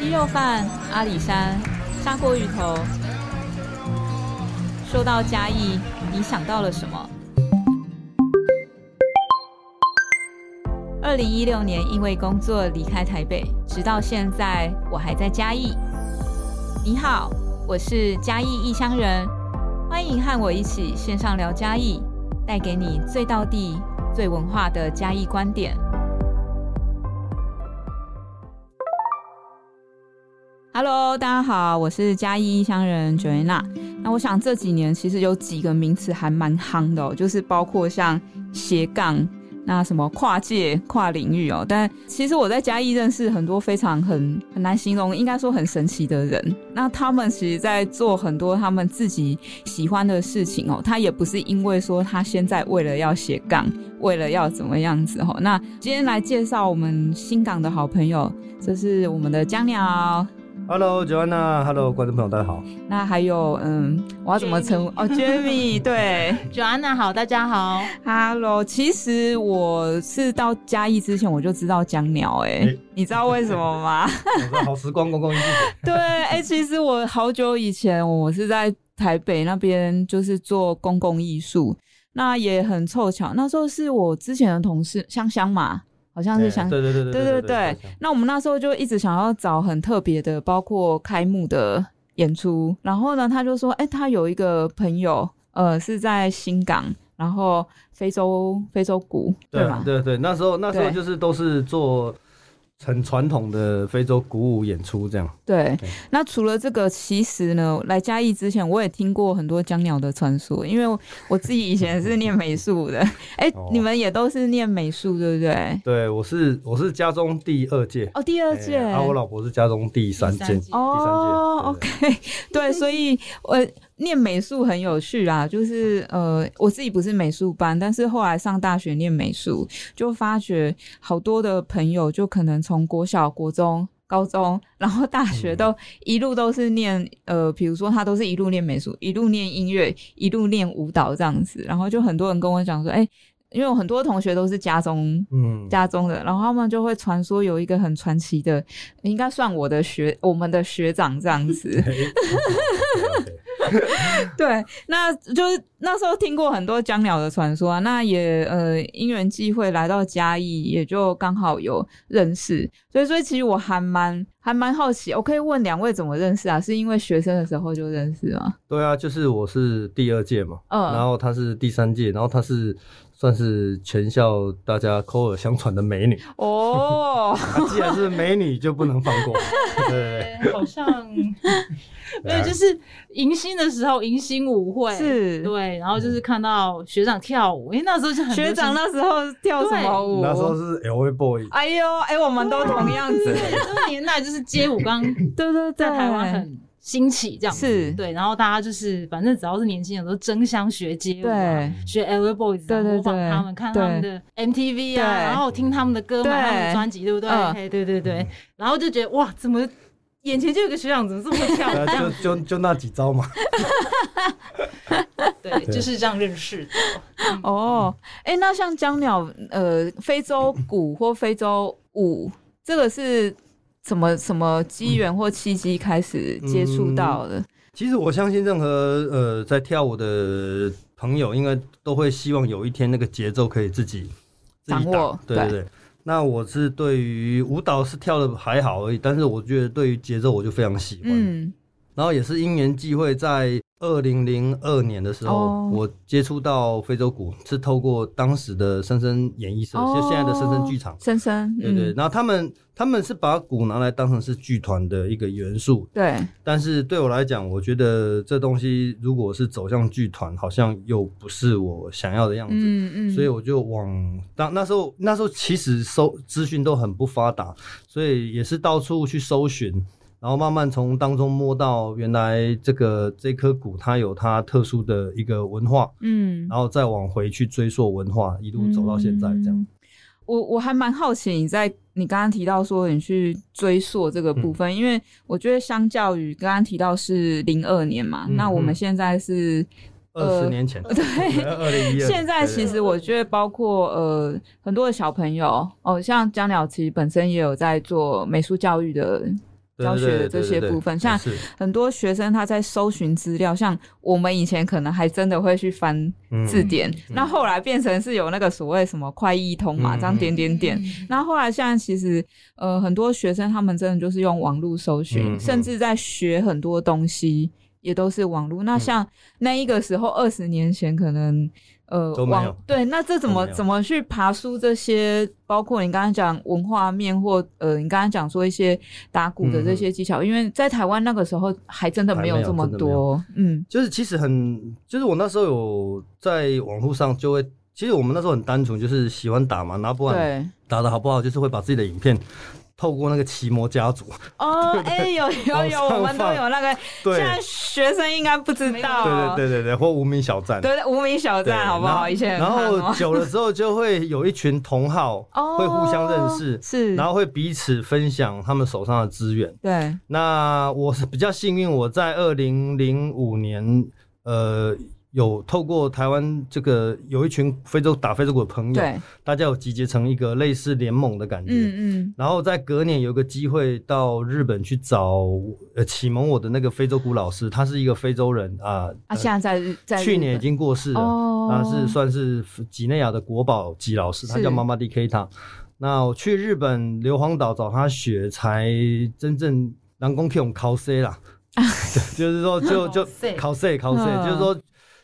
鸡肉饭、阿里山、砂锅鱼头。说到嘉义，你想到了什么？二零一六年因为工作离开台北，直到现在我还在嘉义。你好，我是嘉义异乡人，欢迎和我一起线上聊嘉义，带给你最道地、最文化的嘉义观点。Hello，大家好，我是嘉义异乡人 Joanna。那我想这几年其实有几个名词还蛮夯的哦，就是包括像斜杠。那什么跨界跨领域哦，但其实我在嘉义认识很多非常很很难形容，应该说很神奇的人。那他们其实在做很多他们自己喜欢的事情哦，他也不是因为说他现在为了要斜杠，为了要怎么样子哦。那今天来介绍我们新港的好朋友，这是我们的江鸟。Hello，Joanna，Hello，观众朋友，大家好。那还有，嗯，我要怎么称呼？哦，Jamie，对，Joanna 好，大家好。Hello，其实我是到嘉义之前我就知道江鸟，哎，你知道为什么吗？好时光公共艺术对，哎，其实我好久以前我是在台北那边，就是做公共艺术，那也很凑巧，那时候是我之前的同事香香嘛。好像是想对对对对对对，那我们那时候就一直想要找很特别的，包括开幕的演出。然后呢，他就说：“哎，他有一个朋友，呃，是在新港，然后非洲非洲鼓，对吗？对对，那时候那时候就是都是做。”很传统的非洲鼓舞演出，这样。对，那除了这个，其实呢，来嘉义之前，我也听过很多江鸟的传说，因为我自己以前是念美术的。哎，你们也都是念美术，对不对？对，我是我是家中第二届。哦，第二届。啊，我老婆是家中第三届。哦，OK，对，所以我。念美术很有趣啦，就是呃，我自己不是美术班，但是后来上大学念美术，就发觉好多的朋友，就可能从国小、国中、高中，然后大学都一路都是念呃，比如说他都是一路念美术，一路念音乐，一路念舞蹈这样子，然后就很多人跟我讲说，哎。因为我很多同学都是家中，嗯，家中的，然后他们就会传说有一个很传奇的，应该算我的学，我们的学长这样子。对，那就是那时候听过很多江鸟的传说啊，那也呃因缘际会来到嘉义，也就刚好有认识，所以所以其实我还蛮还蛮好奇，我可以问两位怎么认识啊？是因为学生的时候就认识吗？对啊，就是我是第二届嘛，嗯，然后他是第三届，然后他是。算是全校大家口耳相传的美女哦。既然是美女，就不能放过。对，好像 没有，就是迎新的时候，迎新舞会是，对，然后就是看到学长跳舞，因为那时候就很学长那时候跳什么舞？那时候是 L A Boy。哎呦，哎，我们都同样子，这个年代就是街舞刚 对对在台湾很。兴起这样是对，然后大家就是反正只要是年轻人都争相学街舞，对，学 L Boys，对对对，模仿他们，看他们的 MTV 啊，然后听他们的歌，买他们的专辑，对不对？对对对，然后就觉得哇，怎么眼前就有个学长，怎么这么会跳？就就就那几招嘛。对，就是这样认识的。哦，哎，那像江鸟，呃，非洲鼓或非洲舞，这个是。什么什么机缘或契机开始接触到的？其实我相信，任何呃在跳舞的朋友，应该都会希望有一天那个节奏可以自己掌握。对对对。那我是对于舞蹈是跳的还好而已，但是我觉得对于节奏我就非常喜欢。嗯。然后也是因缘际会在。二零零二年的时候，我接触到非洲鼓是透过当时的深深演艺社，就现在的深深剧场。深深，对对。然后他们他们是把鼓拿来当成是剧团的一个元素。对。但是对我来讲，我觉得这东西如果是走向剧团，好像又不是我想要的样子。嗯嗯。所以我就往当那时候那时候其实搜资讯都很不发达，所以也是到处去搜寻。然后慢慢从当中摸到，原来这个这颗股它有它特殊的一个文化，嗯，然后再往回去追溯文化，一路走到现在这样。我我还蛮好奇，你在你刚刚提到说你去追溯这个部分，因为我觉得相较于刚刚提到是零二年嘛，那我们现在是二十年前，对，二零一二。现在其实我觉得包括呃很多的小朋友，哦，像江鸟其实本身也有在做美术教育的。教学的这些部分，像很多学生他在搜寻资料，像我们以前可能还真的会去翻字典，那后来变成是有那个所谓什么快译通嘛，这样点点点。那后来像其实呃很多学生他们真的就是用网络搜寻，甚至在学很多东西也都是网络。那像那一个时候二十年前可能。呃，网对，那这怎么怎么去爬书这些？包括你刚刚讲文化面，或呃，你刚刚讲说一些打鼓的这些技巧，因为在台湾那个时候还真的没有这么多。嗯，就是其实很，就是我那时候有在网络上就会，其实我们那时候很单纯，就是喜欢打嘛，然后不管打的好不好，就是会把自己的影片。透过那个奇摩家族哦，哎，有有有，我们都有那个。现在学生应该不知道。对对对对对，或无名小站。对，无名小站，好不好？以前。然后久了之后，就会有一群同好，会互相认识，是，然后会彼此分享他们手上的资源。对。那我是比较幸运，我在二零零五年，呃。有透过台湾这个有一群非洲打非洲鼓的朋友，对，大家有集结成一个类似联盟的感觉，嗯嗯，然后在隔年有个机会到日本去找呃启蒙我的那个非洲鼓老师，他是一个非洲人啊，啊，现在在在去年已经过世了，他是算是几内亚的国宝级老师，他叫妈妈 D K 塔。那我去日本硫磺岛找他学，才真正南宫 Q 考 C 啦，就是说就就考 C 考 C，就是说。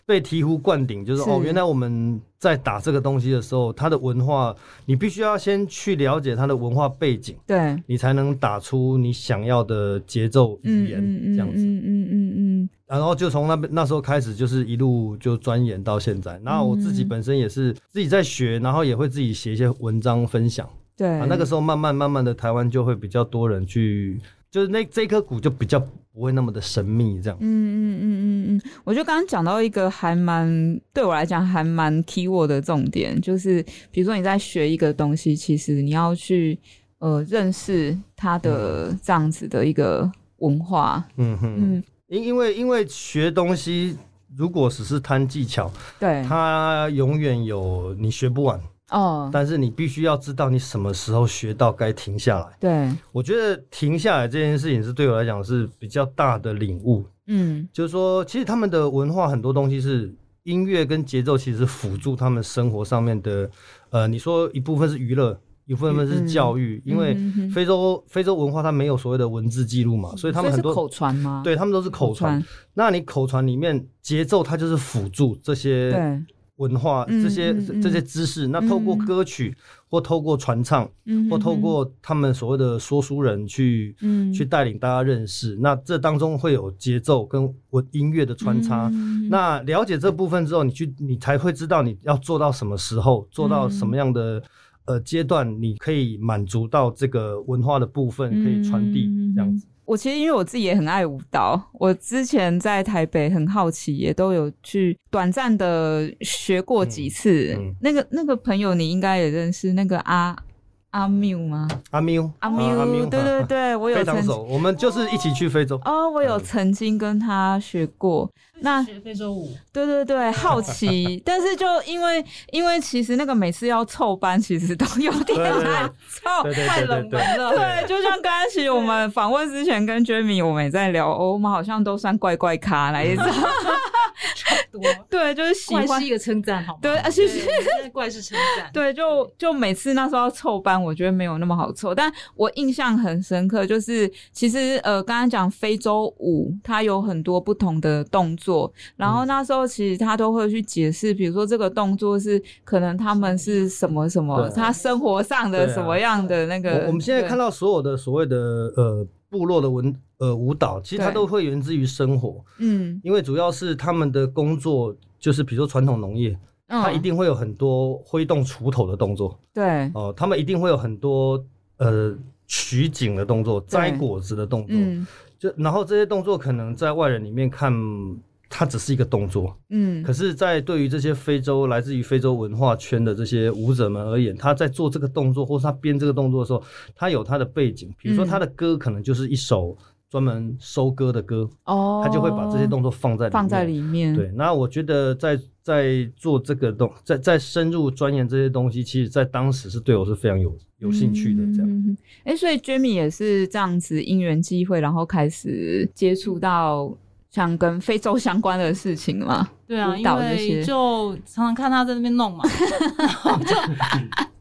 被醍醐灌顶，就是哦，原来我们在打这个东西的时候，它的文化，你必须要先去了解它的文化背景，对，你才能打出你想要的节奏语言，这样子，嗯嗯嗯嗯，然后就从那边那时候开始，就是一路就钻研到现在。然后我自己本身也是自己在学，然后也会自己写一些文章分享，对，那个时候慢慢慢慢的，台湾就会比较多人去。就是那这颗股就比较不会那么的神秘，这样。嗯嗯嗯嗯嗯，我觉得刚刚讲到一个还蛮对我来讲还蛮 key word 的重点，就是比如说你在学一个东西，其实你要去呃认识它的这样子的一个文化。嗯哼嗯，因因为因为学东西如果只是贪技巧，对，它永远有你学不完。哦，但是你必须要知道你什么时候学到该停下来。对，我觉得停下来这件事情是对我来讲是比较大的领悟。嗯，就是说，其实他们的文化很多东西是音乐跟节奏，其实辅助他们生活上面的。呃，你说一部分是娱乐，一部分是教育，因为非洲非洲文化它没有所谓的文字记录嘛，所以他们很多口传吗？对他们都是口传。那你口传里面节奏它就是辅助这些。对。文化这些这些知识，那透过歌曲或透过传唱，或透过他们所谓的说书人去去带领大家认识，那这当中会有节奏跟文音乐的穿插。那了解这部分之后，你去你才会知道你要做到什么时候，做到什么样的呃阶段，你可以满足到这个文化的部分可以传递这样子。我其实因为我自己也很爱舞蹈，我之前在台北很好奇，也都有去短暂的学过几次。那个那个朋友你应该也认识，那个阿。阿缪吗？阿缪，阿缪，对对对，我有非常熟，我们就是一起去非洲。哦，我有曾经跟他学过，那非洲舞。对对对，好奇，但是就因为因为其实那个每次要凑班，其实都有点难凑，太冷门了。对，就像刚刚其实我们访问之前跟 Jamie 我们也在聊，哦我们好像都算怪怪咖来着。多 对，就是喜欢是一个称赞，好吗？对，而且是怪是称赞。对，就就每次那时候要凑班，我觉得没有那么好凑。但我印象很深刻，就是其实呃，刚刚讲非洲舞，它有很多不同的动作，然后那时候其实他都会去解释，比如说这个动作是可能他们是什么什么，他生活上的什么样的那个。我们现在看到所有的所谓的呃。部落的文呃舞蹈，其实它都会源自于生活，嗯，因为主要是他们的工作就是比如说传统农业，它一定会有很多挥动锄头的动作，对，哦，他们一定会有很多呃取景的动作、摘果子的动作，就然后这些动作可能在外人里面看。它只是一个动作，嗯，可是，在对于这些非洲来自于非洲文化圈的这些舞者们而言，他在做这个动作或是他编这个动作的时候，他有他的背景，比如说他的歌可能就是一首专门收割的歌哦，他就会把这些动作放在放在里面。对，那我觉得在在做这个动，在在深入钻研这些东西，其实在当时是对我是非常有有兴趣的。这样，哎，所以 Jamie 也是这样子因缘机会，然后开始接触到像跟非洲相关的事情嘛。对啊，因为就常常看他在那边弄嘛，然后就。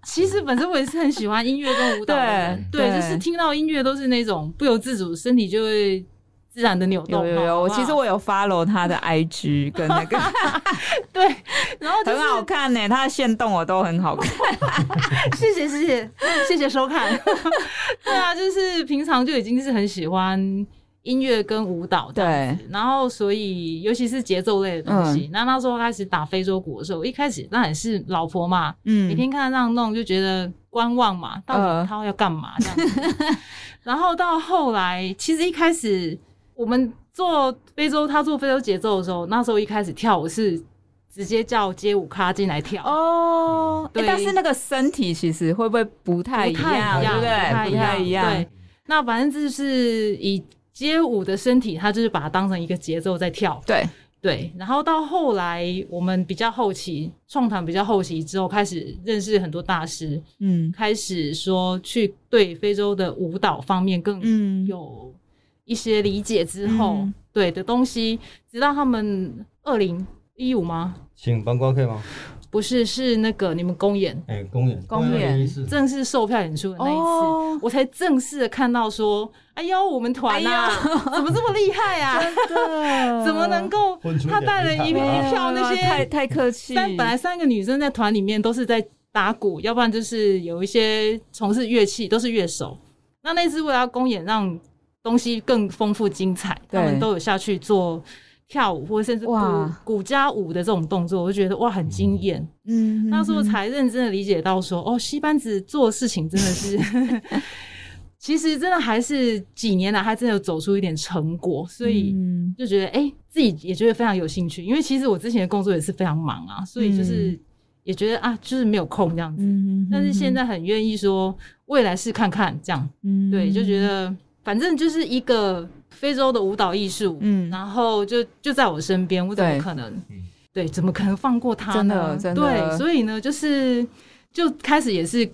其实本身我也是很喜欢音乐跟舞蹈的人，对，就是听到音乐都是那种不由自主，身体就会自然的扭动。有有有，我其实我有 follow 他的 IG 跟那个，对，然后很好看呢，他的线动我都很好看。谢谢谢谢谢谢收看。对啊，就是平常就已经是很喜欢。音乐跟舞蹈对，然后所以尤其是节奏类的东西，那那时候开始打非洲鼓的时候，一开始那也是老婆嘛，嗯，每天看他这样弄就觉得观望嘛，到底他要干嘛这样子。然后到后来，其实一开始我们做非洲，他做非洲节奏的时候，那时候一开始跳舞是直接叫街舞咖进来跳哦，对，但是那个身体其实会不会不太一样，对不对？不太一样。对，那反正就是以。街舞的身体，它就是把它当成一个节奏在跳。对对，然后到后来，我们比较后期创团比较后期之后，开始认识很多大师，嗯，开始说去对非洲的舞蹈方面更有一些理解之后，对的东西，直到他们二零一五吗？请帮光可以吗？不是，是那个你们公演，哎，公演，公演，正式售票演出的那一次，我才正式的看到说，哎呦，我们团呐，怎么这么厉害啊？怎么能够？他带了一一票那些，太太客气。但本来三个女生在团里面都是在打鼓，要不然就是有一些从事乐器，都是乐手。那那次为了公演，让东西更丰富精彩，他们都有下去做。跳舞或者甚至古古家舞的这种动作，我就觉得哇很惊艳。嗯，那时候才认真的理解到说，哦，戏班子做事情真的是，其实真的还是几年来还真的有走出一点成果，所以就觉得哎，自己也觉得非常有兴趣。因为其实我之前的工作也是非常忙啊，所以就是也觉得啊，就是没有空这样子。但是现在很愿意说未来试看看这样，对，就觉得反正就是一个。非洲的舞蹈艺术，嗯，然后就就在我身边，我怎么可能，对，怎么可能放过他呢？真的，对，所以呢，就是就开始也是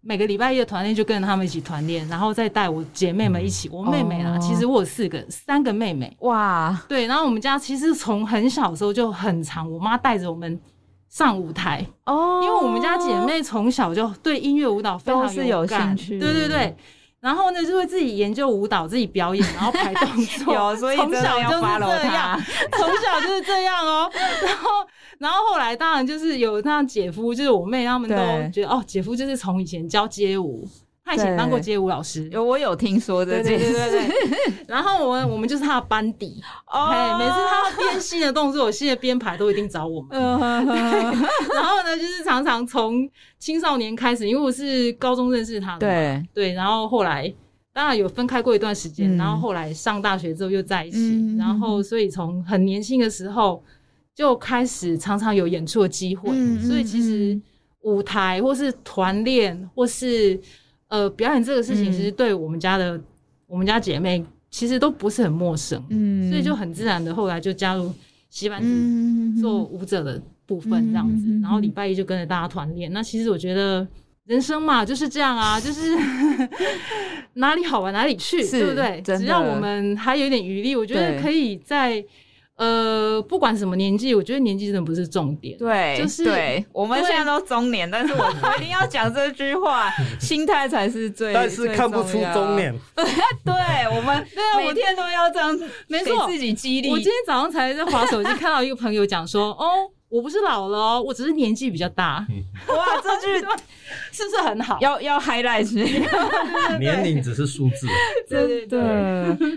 每个礼拜一的团练，就跟着他们一起团练，然后再带我姐妹们一起。我妹妹啊，其实我有四个，三个妹妹，哇，对，然后我们家其实从很小的时候就很长，我妈带着我们上舞台哦，因为我们家姐妹从小就对音乐舞蹈非常有兴趣，对对对。然后呢，就会自己研究舞蹈，自己表演，然后排动 作。有，所以从小就是这样，从小就是这样哦。然后，然后后来当然就是有那样姐夫，就是我妹他们都觉得哦，姐夫就是从以前教街舞。他以前当过街舞老师，有我有听说的，对对对对。然后我们我们就是他的班底，哦，每次他编新的动作、新的编排都一定找我们。然后呢，就是常常从青少年开始，因为我是高中认识他的，对。对。然后后来当然有分开过一段时间，然后后来上大学之后又在一起，然后所以从很年轻的时候就开始常常有演出的机会，所以其实舞台或是团练或是。呃，表演这个事情其实对我们家的我们家姐妹其实都不是很陌生，嗯，所以就很自然的后来就加入西班子做舞者的部分这样子，然后礼拜一就跟着大家团练。那其实我觉得人生嘛就是这样啊，就是 哪里好玩哪里去，对不对？只要我们还有一点余力，我觉得可以在。呃，不管什么年纪，我觉得年纪真的不是重点。对，就是对，我们现在都中年，但是我们一定要讲这句话，心态才是最。但是看不出中年。对，我们对啊，每天都要这样，没错，自己激励。我今天早上才在滑手机，看到一个朋友讲说，哦。我不是老了哦，我只是年纪比较大。哇，这句 是不是很好？要要 highlight，年龄只是数字。对对对。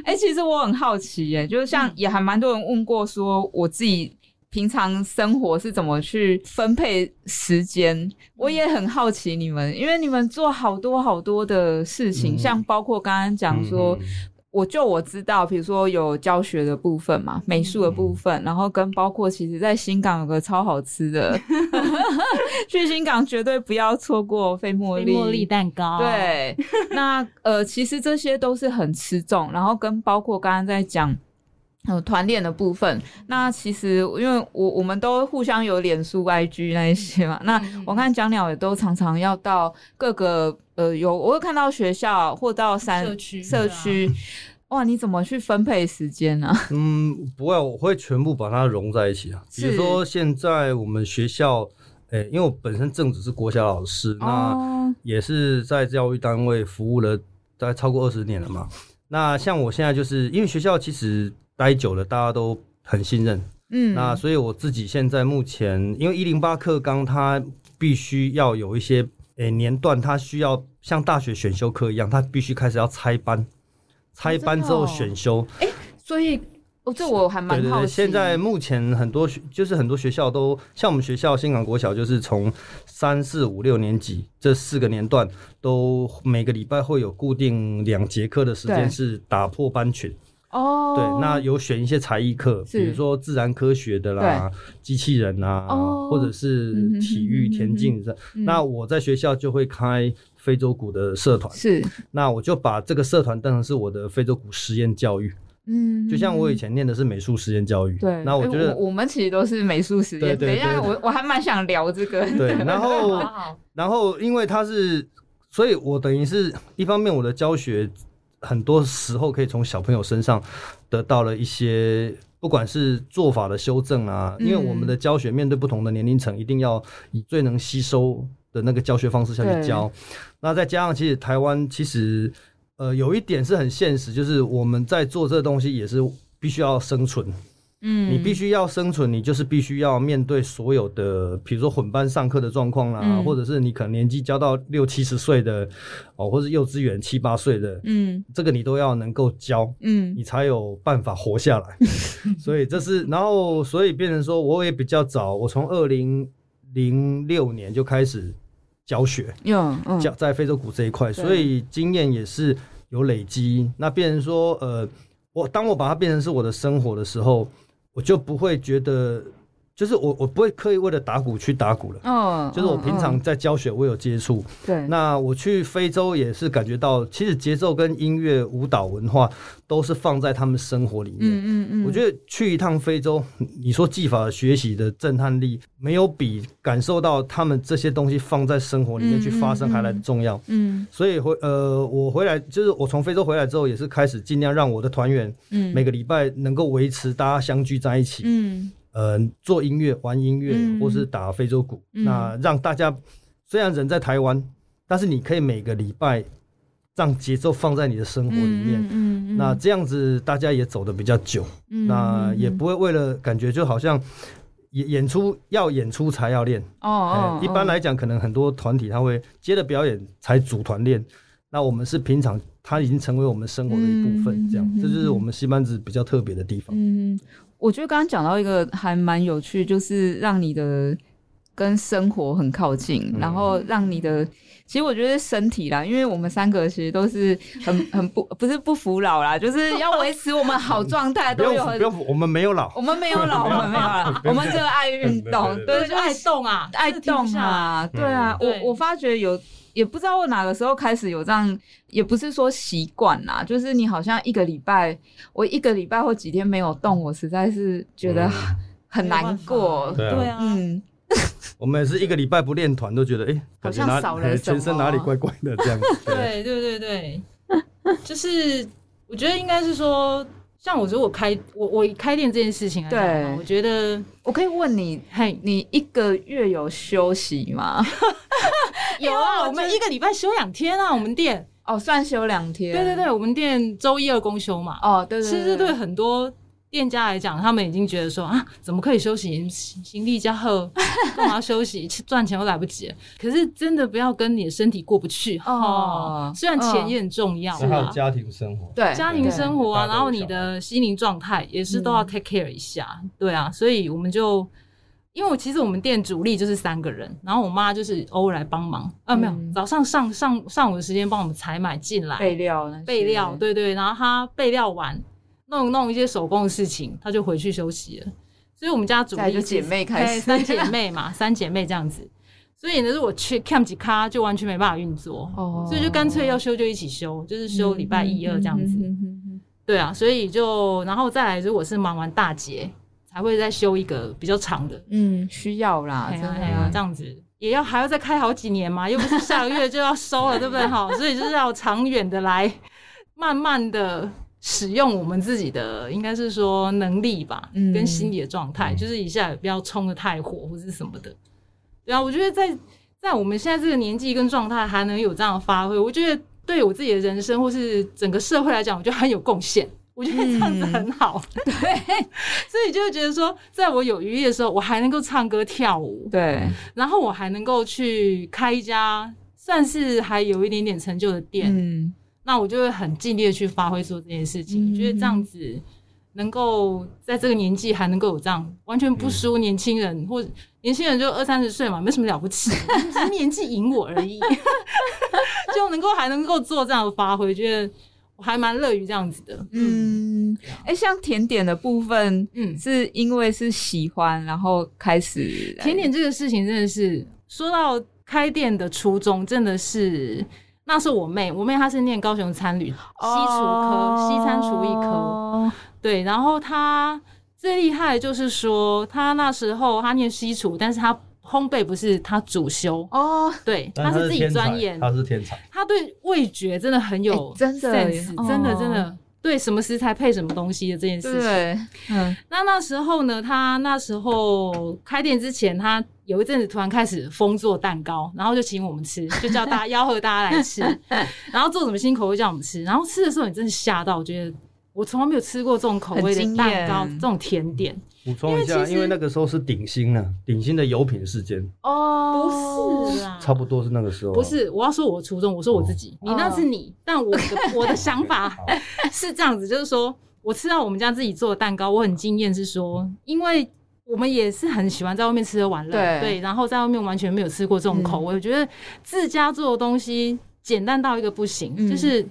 哎，其实我很好奇，耶，就是像也还蛮多人问过，说我自己平常生活是怎么去分配时间。我也很好奇你们，因为你们做好多好多的事情，像包括刚刚讲说。我就我知道，比如说有教学的部分嘛，美术的部分，然后跟包括其实在新港有个超好吃的，去新港绝对不要错过菲茉莉茉莉蛋糕。对，那呃，其实这些都是很吃重，然后跟包括刚刚在讲呃团练的部分，那其实因为我我们都互相有脸书、IG 那一些嘛，那我看蒋鸟也都常常要到各个。呃，有我会看到学校或到山社区社区，哇，你怎么去分配时间呢？嗯，不会，我会全部把它融在一起啊。比如说现在我们学校，诶，因为我本身正职是国小老师，那也是在教育单位服务了大概超过二十年了嘛。那像我现在就是因为学校其实待久了，大家都很信任，嗯，那所以我自己现在目前，因为一零八课纲它必须要有一些。诶，年段它需要像大学选修课一样，它必须开始要拆班，拆班之后选修。哎，所以哦，这我还蛮好奇。现在目前很多学，就是很多学校都像我们学校新港国小，就是从三四五六年级这四个年段，都每个礼拜会有固定两节课的时间是打破班群。哦，对，那有选一些才艺课，比如说自然科学的啦，机器人啊，或者是体育田径的。那我在学校就会开非洲鼓的社团，是，那我就把这个社团当成是我的非洲鼓实验教育。嗯，就像我以前念的是美术实验教育，对，那我觉得我们其实都是美术实验。等一下，我我还蛮想聊这个。对，然后然后因为他是，所以我等于是一方面我的教学。很多时候可以从小朋友身上得到了一些，不管是做法的修正啊，因为我们的教学面对不同的年龄层，一定要以最能吸收的那个教学方式下去教。那再加上，其实台湾其实呃有一点是很现实，就是我们在做这个东西也是必须要生存。嗯，你必须要生存，你就是必须要面对所有的，比如说混班上课的状况啦，或者是你可能年纪教到六七十岁的，哦，或者幼稚园七八岁的，嗯，这个你都要能够教，嗯，你才有办法活下来。所以这是，然后所以变成说，我也比较早，我从二零零六年就开始教学，教在非洲鼓这一块，所以经验也是有累积。那变成说，呃，我当我把它变成是我的生活的时候。我就不会觉得，就是我我不会刻意为了打鼓去打鼓了。嗯，就是我平常在教学，我有接触。对，那我去非洲也是感觉到，其实节奏跟音乐、舞蹈文化都是放在他们生活里面。嗯嗯嗯。我觉得去一趟非洲，你说技法学习的震撼力，没有比感受到他们这些东西放在生活里面去发生还来的重要。嗯。所以回呃，我回来就是我从非洲回来之后，也是开始尽量让我的团员，嗯，每个礼拜能够维持大家相聚。在一起，嗯，呃，做音乐、玩音乐，或是打非洲鼓，那让大家虽然人在台湾，但是你可以每个礼拜让节奏放在你的生活里面，嗯，那这样子大家也走的比较久，那也不会为了感觉就好像演演出要演出才要练。哦，一般来讲，可能很多团体他会接着表演才组团练，那我们是平常它已经成为我们生活的一部分，这样，这就是我们西班子比较特别的地方，嗯。我觉得刚刚讲到一个还蛮有趣，就是让你的跟生活很靠近，然后让你的，其实我觉得身体啦，因为我们三个其实都是很很不不是不服老啦，就是要维持我们好状态，都有不用我们没有老，我们没有老，我们没有老，我们就爱 运动，对，就爱动啊，爱动啊，对啊，我我发觉有。也不知道我哪个时候开始有这样，也不是说习惯啦，就是你好像一个礼拜，我一个礼拜或几天没有动，我实在是觉得很难过。对啊，嗯，我们也是一个礼拜不练团，都觉得哎，好像少了全身哪里怪怪的这样子。对对对对，就是我觉得应该是说。像我觉得我开我我开店这件事情来讲，我觉得我可以问你，嘿，你一个月有休息吗？有啊，我们一个礼拜休两天啊，我们店哦，算休两天。对对对，我们店周一二公休嘛。哦，对对，其实对很多。店家来讲，他们已经觉得说啊，怎么可以休息？行李加厚，干嘛休息？赚钱都来不及。可是真的不要跟你的身体过不去哦。虽然钱也很重要，还有家庭生活，对家庭生活啊，然后你的心灵状态也是都要 take care 一下。对啊，所以我们就因为我其实我们店主力就是三个人，然后我妈就是偶尔来帮忙，啊，没有，早上上上上午的时间帮我们采买进来备料，备料，对对，然后她备料完，弄弄一些手工的事情，她就回去休息了。所以我们家主力就姐妹开始，三姐妹嘛，三姐妹这样子。所以呢，如果去 cam 几卡，就完全没办法运作，所以就干脆要休就一起休，就是休礼拜一二这样子。对啊，所以就然后再来，如果是忙完大节。才会再修一个比较长的，嗯，需要啦，真的这样子也要还要再开好几年嘛，又不是下个月就要收了，对不对？哈，所以就是要长远的来，慢慢的使用我们自己的，应该是说能力吧，跟心理的状态，就是一下不要冲的太火或者什么的。对啊，我觉得在在我们现在这个年纪跟状态还能有这样的发挥，我觉得对我自己的人生或是整个社会来讲，我觉得很有贡献。我觉得这样子很好，对，所以就会觉得说，在我有余力的时候，我还能够唱歌跳舞，对，然后我还能够去开一家算是还有一点点成就的店，嗯，那我就会很尽力的去发挥做这件事情。我觉得这样子能够在这个年纪还能够有这样，完全不输年轻人，或年轻人就二三十岁嘛，没什么了不起，只是年纪赢我而已，就能够还能够做这样的发挥，觉得。还蛮乐于这样子的，嗯，哎，像甜点的部分，嗯，是因为是喜欢，然后开始甜点这个事情，真的是说到开店的初衷，真的是那是我妹，我妹她是念高雄餐旅西厨科，西餐厨艺科，对，然后她最厉害就是说，她那时候她念西厨，但是她。烘焙不是她主修。哦，对，她是自己钻研，她是天才，她对味觉真的很有真的 sense，真的真的对什么食材配什么东西的这件事情。对，嗯，那那时候呢，他那时候开店之前，他有一阵子突然开始疯做蛋糕，然后就请我们吃，就叫大家 吆喝大家来吃，然后做什么新口味叫我们吃，然后吃的时候你真的吓到，我觉得我从来没有吃过这种口味的蛋糕，这种甜点。补充一下，因为那个时候是鼎新呢，鼎新的油品事件。哦，不是啦，差不多是那个时候。不是，我要说我初衷，我说我自己，你那是你，但我的 我的想法是这样子，就是说我吃到我们家自己做的蛋糕，我很惊艳，是说，因为我们也是很喜欢在外面吃的玩乐，对，然后在外面完全没有吃过这种口味，我觉得自家做的东西简单到一个不行，就是。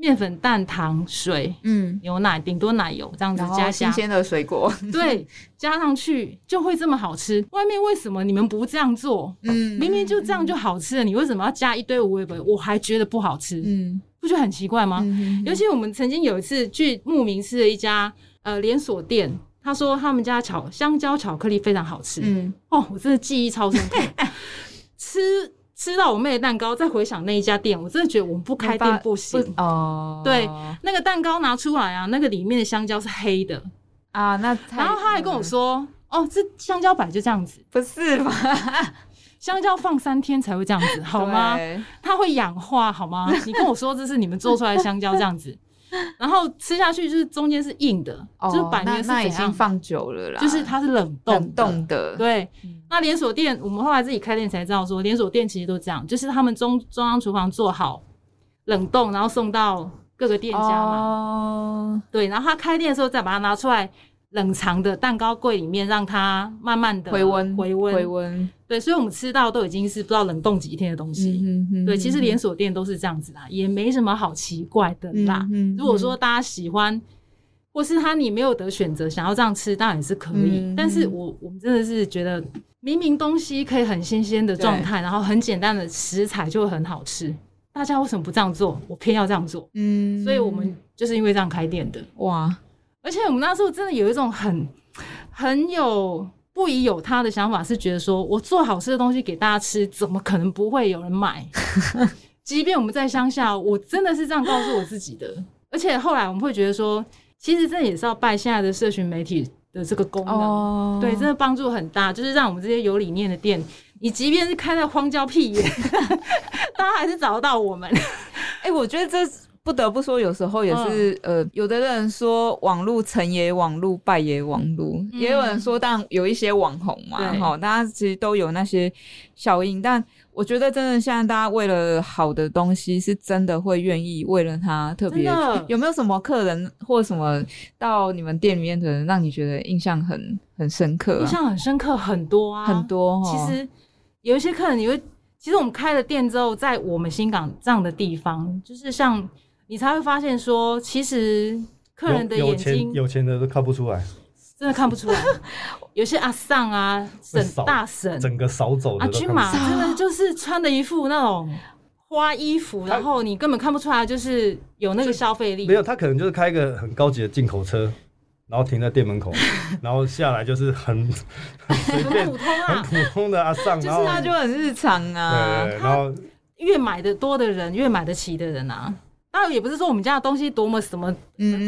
面粉、蛋、糖、水，嗯，牛奶，顶多奶油这样子加新鲜的水果，对，加上去就会这么好吃。外面为什么你们不这样做？嗯，明明就这样就好吃了，你为什么要加一堆无味粉？我还觉得不好吃，嗯，不觉得很奇怪吗？尤其我们曾经有一次去慕名吃的一家呃连锁店，他说他们家巧香蕉巧克力非常好吃，嗯，哦，我真的记忆超深刻，吃。吃到我妹的蛋糕，再回想那一家店，我真的觉得我们不开店不行哦。对，那个蛋糕拿出来啊，那个里面的香蕉是黑的啊。那然后他还跟我说：“哦，这香蕉摆就这样子，不是吧？香蕉放三天才会这样子，好吗？它会氧化，好吗？你跟我说这是你们做出来的香蕉这样子。”然后吃下去就是中间是硬的，就是板面是已经放久了啦，就是它是冷冻冷冻的。对，那连锁店我们后来自己开店才知道，说连锁店其实都这样，就是他们中中央厨房做好冷冻，然后送到各个店家嘛。哦对，然后他开店的时候再把它拿出来。冷藏的蛋糕柜里面，让它慢慢的回温，回温，回温。对，所以我们吃到都已经是不知道冷冻几天的东西。对，其实连锁店都是这样子啦，也没什么好奇怪的啦。如果说大家喜欢，或是他你没有得选择，想要这样吃，当然也是可以。但是我我们真的是觉得，明明东西可以很新鲜的状态，然后很简单的食材就会很好吃，大家为什么不这样做？我偏要这样做。嗯，所以我们就是因为这样开店的。哇。而且我们那时候真的有一种很很有不疑有他的想法，是觉得说我做好吃的东西给大家吃，怎么可能不会有人买？即便我们在乡下，我真的是这样告诉我自己的。而且后来我们会觉得说，其实这也是要拜现在的社群媒体的这个功能，对，真的帮助很大，就是让我们这些有理念的店，你即便是开在荒郊僻野，大家还是找得到我们。哎，我觉得这。不得不说，有时候也是，呃，有的人说网路成也网路，败也网路，也有人说，但有一些网红嘛，哈，大家其实都有那些效应。但我觉得真的现在大家为了好的东西，是真的会愿意为了它特别。有没有什么客人或什么到你们店里面的人，让你觉得印象很很深刻？印象很深刻，很多啊，很多。其实有一些客人，你会，其实我们开了店之后，在我们新港这样的地方，就是像你才会发现说，其实客人的眼睛，有钱的都看不出来。真的看不出来，有些阿桑啊、沈大婶，整个扫走。阿君玛真的就是穿的一副那种花衣服，然后你根本看不出来，就是有那个消费力。没有，他可能就是开一个很高级的进口车，然后停在店门口，然后下来就是很 很普通啊，很普通的阿桑，就是他就很日常啊。然后越买的多的人，越买得起的人啊。当然也不是说我们家的东西多么什么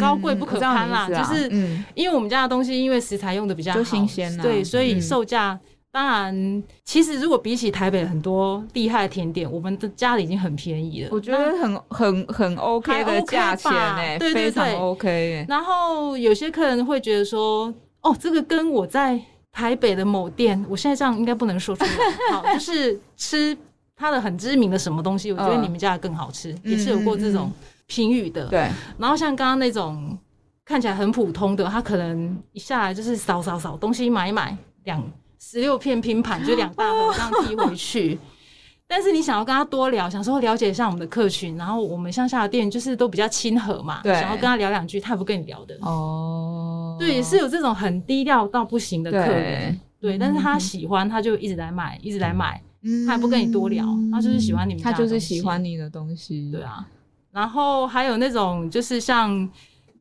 高贵不可攀啦，就是因为我们家的东西因为食材用的比较好，新鲜，对，所以售价当然其实如果比起台北很多厉害的甜点，我们的家里已经很便宜了。我觉得很很很 OK 的价钱哎，非常 OK。然后有些客人会觉得说，哦，这个跟我在台北的某店，我现在这样应该不能说出来，好，就是吃。它的很知名的什么东西，我觉得你们家的更好吃，也是有过这种评语的。对，然后像刚刚那种看起来很普通的，他可能一下来就是扫扫扫东西买买两十六片拼盘，就两大盒这样提回去。但是你想要跟他多聊，想说了解一下我们的客群，然后我们乡下的店就是都比较亲和嘛，想要跟他聊两句，他也不跟你聊的。哦，对，也是有这种很低调到不行的客人，对，但是他喜欢，他就一直来买，一直来买。他也不跟你多聊，他就是喜欢你们。他就是喜欢你的东西。对啊，然后还有那种就是像，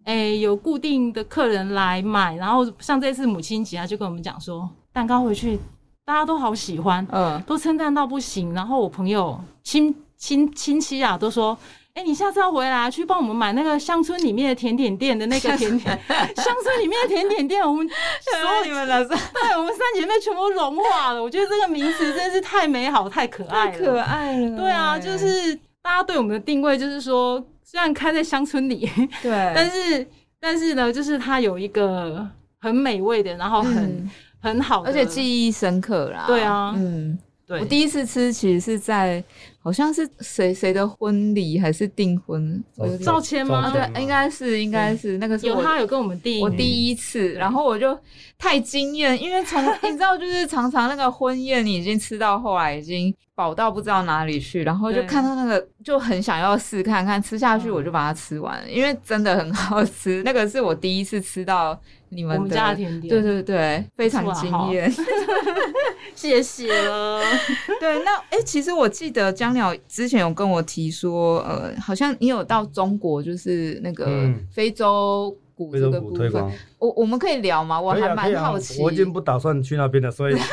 哎，有固定的客人来买，然后像这次母亲节，他就跟我们讲说，蛋糕回去大家都好喜欢，嗯，都称赞到不行。然后我朋友亲亲亲戚啊都说。哎，你下次要回来去帮我们买那个乡村里面的甜点店的那个甜点，乡村里面的甜点店，我们 所有你们的，对，我们三姐妹全部融化了。我觉得这个名词真是太美好、太可爱了，可爱了。对啊，就是大家对我们的定位就是说，虽然开在乡村里，对，但是但是呢，就是它有一个很美味的，然后很很好，而且记忆深刻啦。对啊，嗯。对我第一次吃其实是在好像是谁谁的婚礼还是订婚赵谦吗？对，应该是应该是那个有他有跟我们订我第一次，然后我就太惊艳，因为从 你知道就是常常那个婚宴你已经吃到后来已经饱到不知道哪里去，然后就看到那个就很想要试看看吃下去，我就把它吃完了，因为真的很好吃。那个是我第一次吃到你们家的甜点，对对对，非常惊艳。谢谢了。对，那哎，其实我记得江鸟之前有跟我提说，呃，好像你有到中国，就是那个非洲鼓这个部分，我我们可以聊吗？我还蛮好奇。我已经不打算去那边了，所以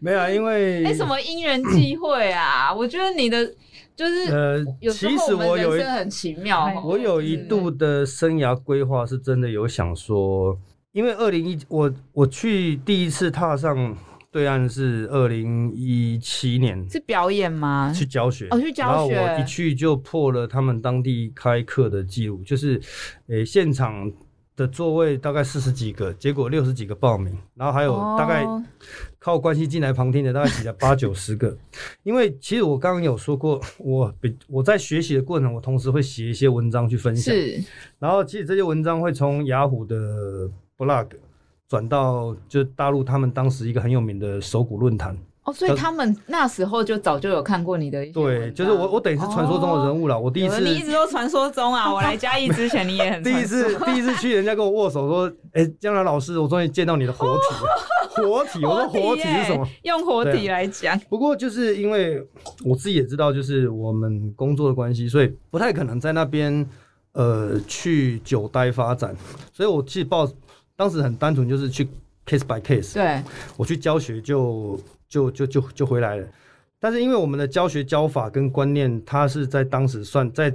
没有，因为哎，什么因缘际会啊？我觉得你的就是呃，其实我有一很奇妙，我有一度的生涯规划是真的有想说。因为二零一我我去第一次踏上对岸是二零一七年，是表演吗？去教学哦，去教学。然后我一去就破了他们当地开课的记录，就是诶现场的座位大概四十几个，结果六十几个报名，然后还有大概靠关系进来旁听的大概挤了八九十个。因为其实我刚刚有说过，我比我在学习的过程，我同时会写一些文章去分享。是，然后其实这些文章会从雅虎的。blog 转到就大陆，他们当时一个很有名的手鼓论坛哦，所以他们那时候就早就有看过你的。对，就是我，我等于是传说中的人物了。我第一次，你一直都传说中啊！我来嘉义之前，你也很 第一次，第一次去，人家跟我握手说：“哎，江南老师，我终于见到你的活体，活体。”我说：“活体是什么？”用活体来讲。不过就是因为我自己也知道，就是我们工作的关系，所以不太可能在那边呃去久待发展，所以我其实报。当时很单纯，就是去 case by case。对，我去教学就就就就就回来了。但是因为我们的教学教法跟观念，它是在当时算在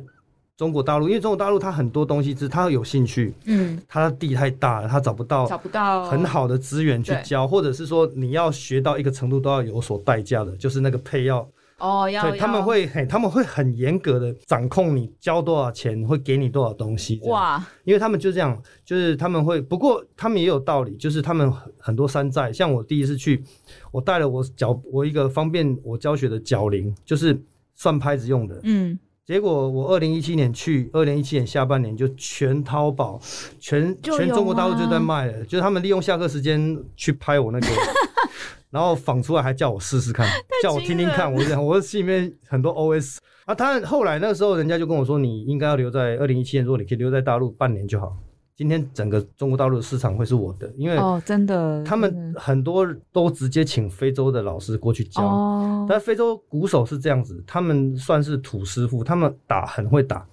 中国大陆，因为中国大陆它很多东西是它有兴趣，嗯，它的地太大了，它找不到找不到很好的资源去教，或者是说你要学到一个程度都要有所代价的，就是那个配要哦，要对，他们会很，他们会很严格的掌控你交多少钱，会给你多少东西。哇，因为他们就这样，就是他们会，不过他们也有道理，就是他们很多山寨，像我第一次去，我带了我脚，我一个方便我教学的脚铃，就是算拍子用的，嗯。结果我二零一七年去，二零一七年下半年就全淘宝，全全中国大陆就在卖了，就是他们利用下课时间去拍我那个，然后仿出来还叫我试试看，叫我听听看，我讲我心里面很多 OS 啊，他后来那个时候人家就跟我说，你应该要留在二零一七年，如果你可以留在大陆半年就好。今天整个中国大陆的市场会是我的，因为哦，真的，他们很多都直接请非洲的老师过去教，但非洲鼓手是这样子，他们算是土师傅，他们打很会打。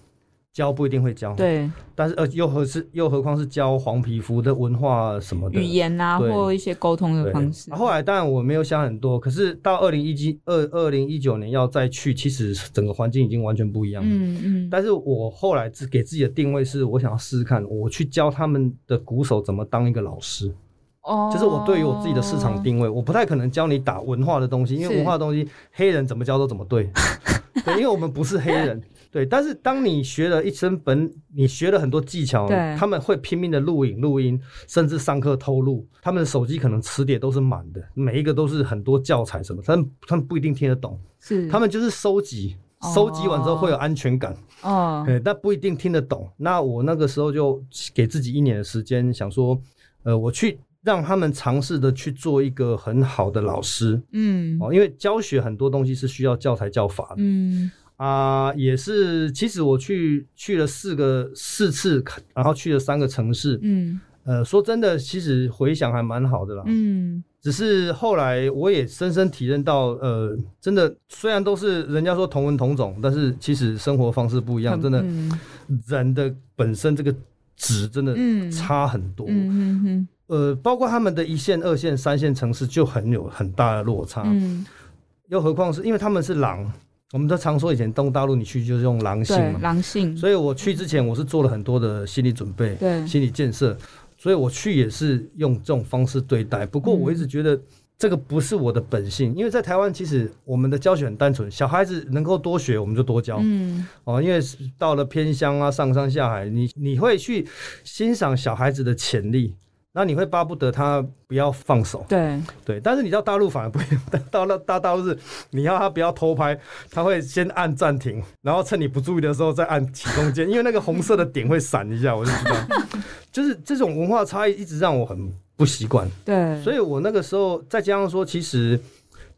教不一定会教，对，但是呃，又何是又何况是教黄皮肤的文化什么的语言啊，或一些沟通的方式。后来当然我没有想很多，可是到二零一七二二零一九年要再去，其实整个环境已经完全不一样了。嗯嗯。但是我后来自给自己的定位是，我想要试试看，我去教他们的鼓手怎么当一个老师。哦。就是我对于我自己的市场定位，我不太可能教你打文化的东西，因为文化的东西黑人怎么教都怎么对。对，因为我们不是黑人。对，但是当你学了一身本，你学了很多技巧，他们会拼命的录影、录音，甚至上课偷录。他们的手机可能磁碟都是满的，每一个都是很多教材什么，他们他们不一定听得懂。是，他们就是收集，收集完之后会有安全感。哦，对，但不一定听得懂。那我那个时候就给自己一年的时间，想说，呃，我去让他们尝试的去做一个很好的老师。嗯，哦，因为教学很多东西是需要教材教法的。嗯。啊，也是，其实我去去了四个四次，然后去了三个城市，嗯，呃，说真的，其实回想还蛮好的啦，嗯，只是后来我也深深体认到，呃，真的虽然都是人家说同文同种，但是其实生活方式不一样，真的，人的本身这个值真的差很多，嗯嗯呃，包括他们的一线、二线、三线城市就很有很大的落差，嗯，又何况是因为他们是狼。我们都常说，以前东大陆你去就是用狼性嘛，狼性。所以我去之前，我是做了很多的心理准备，对，心理建设。所以我去也是用这种方式对待。不过我一直觉得这个不是我的本性，因为在台湾其实我们的教学很单纯，小孩子能够多学我们就多教。嗯，哦，因为到了偏乡啊，上山下海，你你会去欣赏小孩子的潜力。那你会巴不得他不要放手，对对，但是你到大陆反而不一样，到了大大陆是你要他不要偷拍，他会先按暂停，然后趁你不注意的时候再按启动键，因为那个红色的点会闪一下，我就知道，就是这种文化差异一直让我很不习惯。对，所以我那个时候再加上说，其实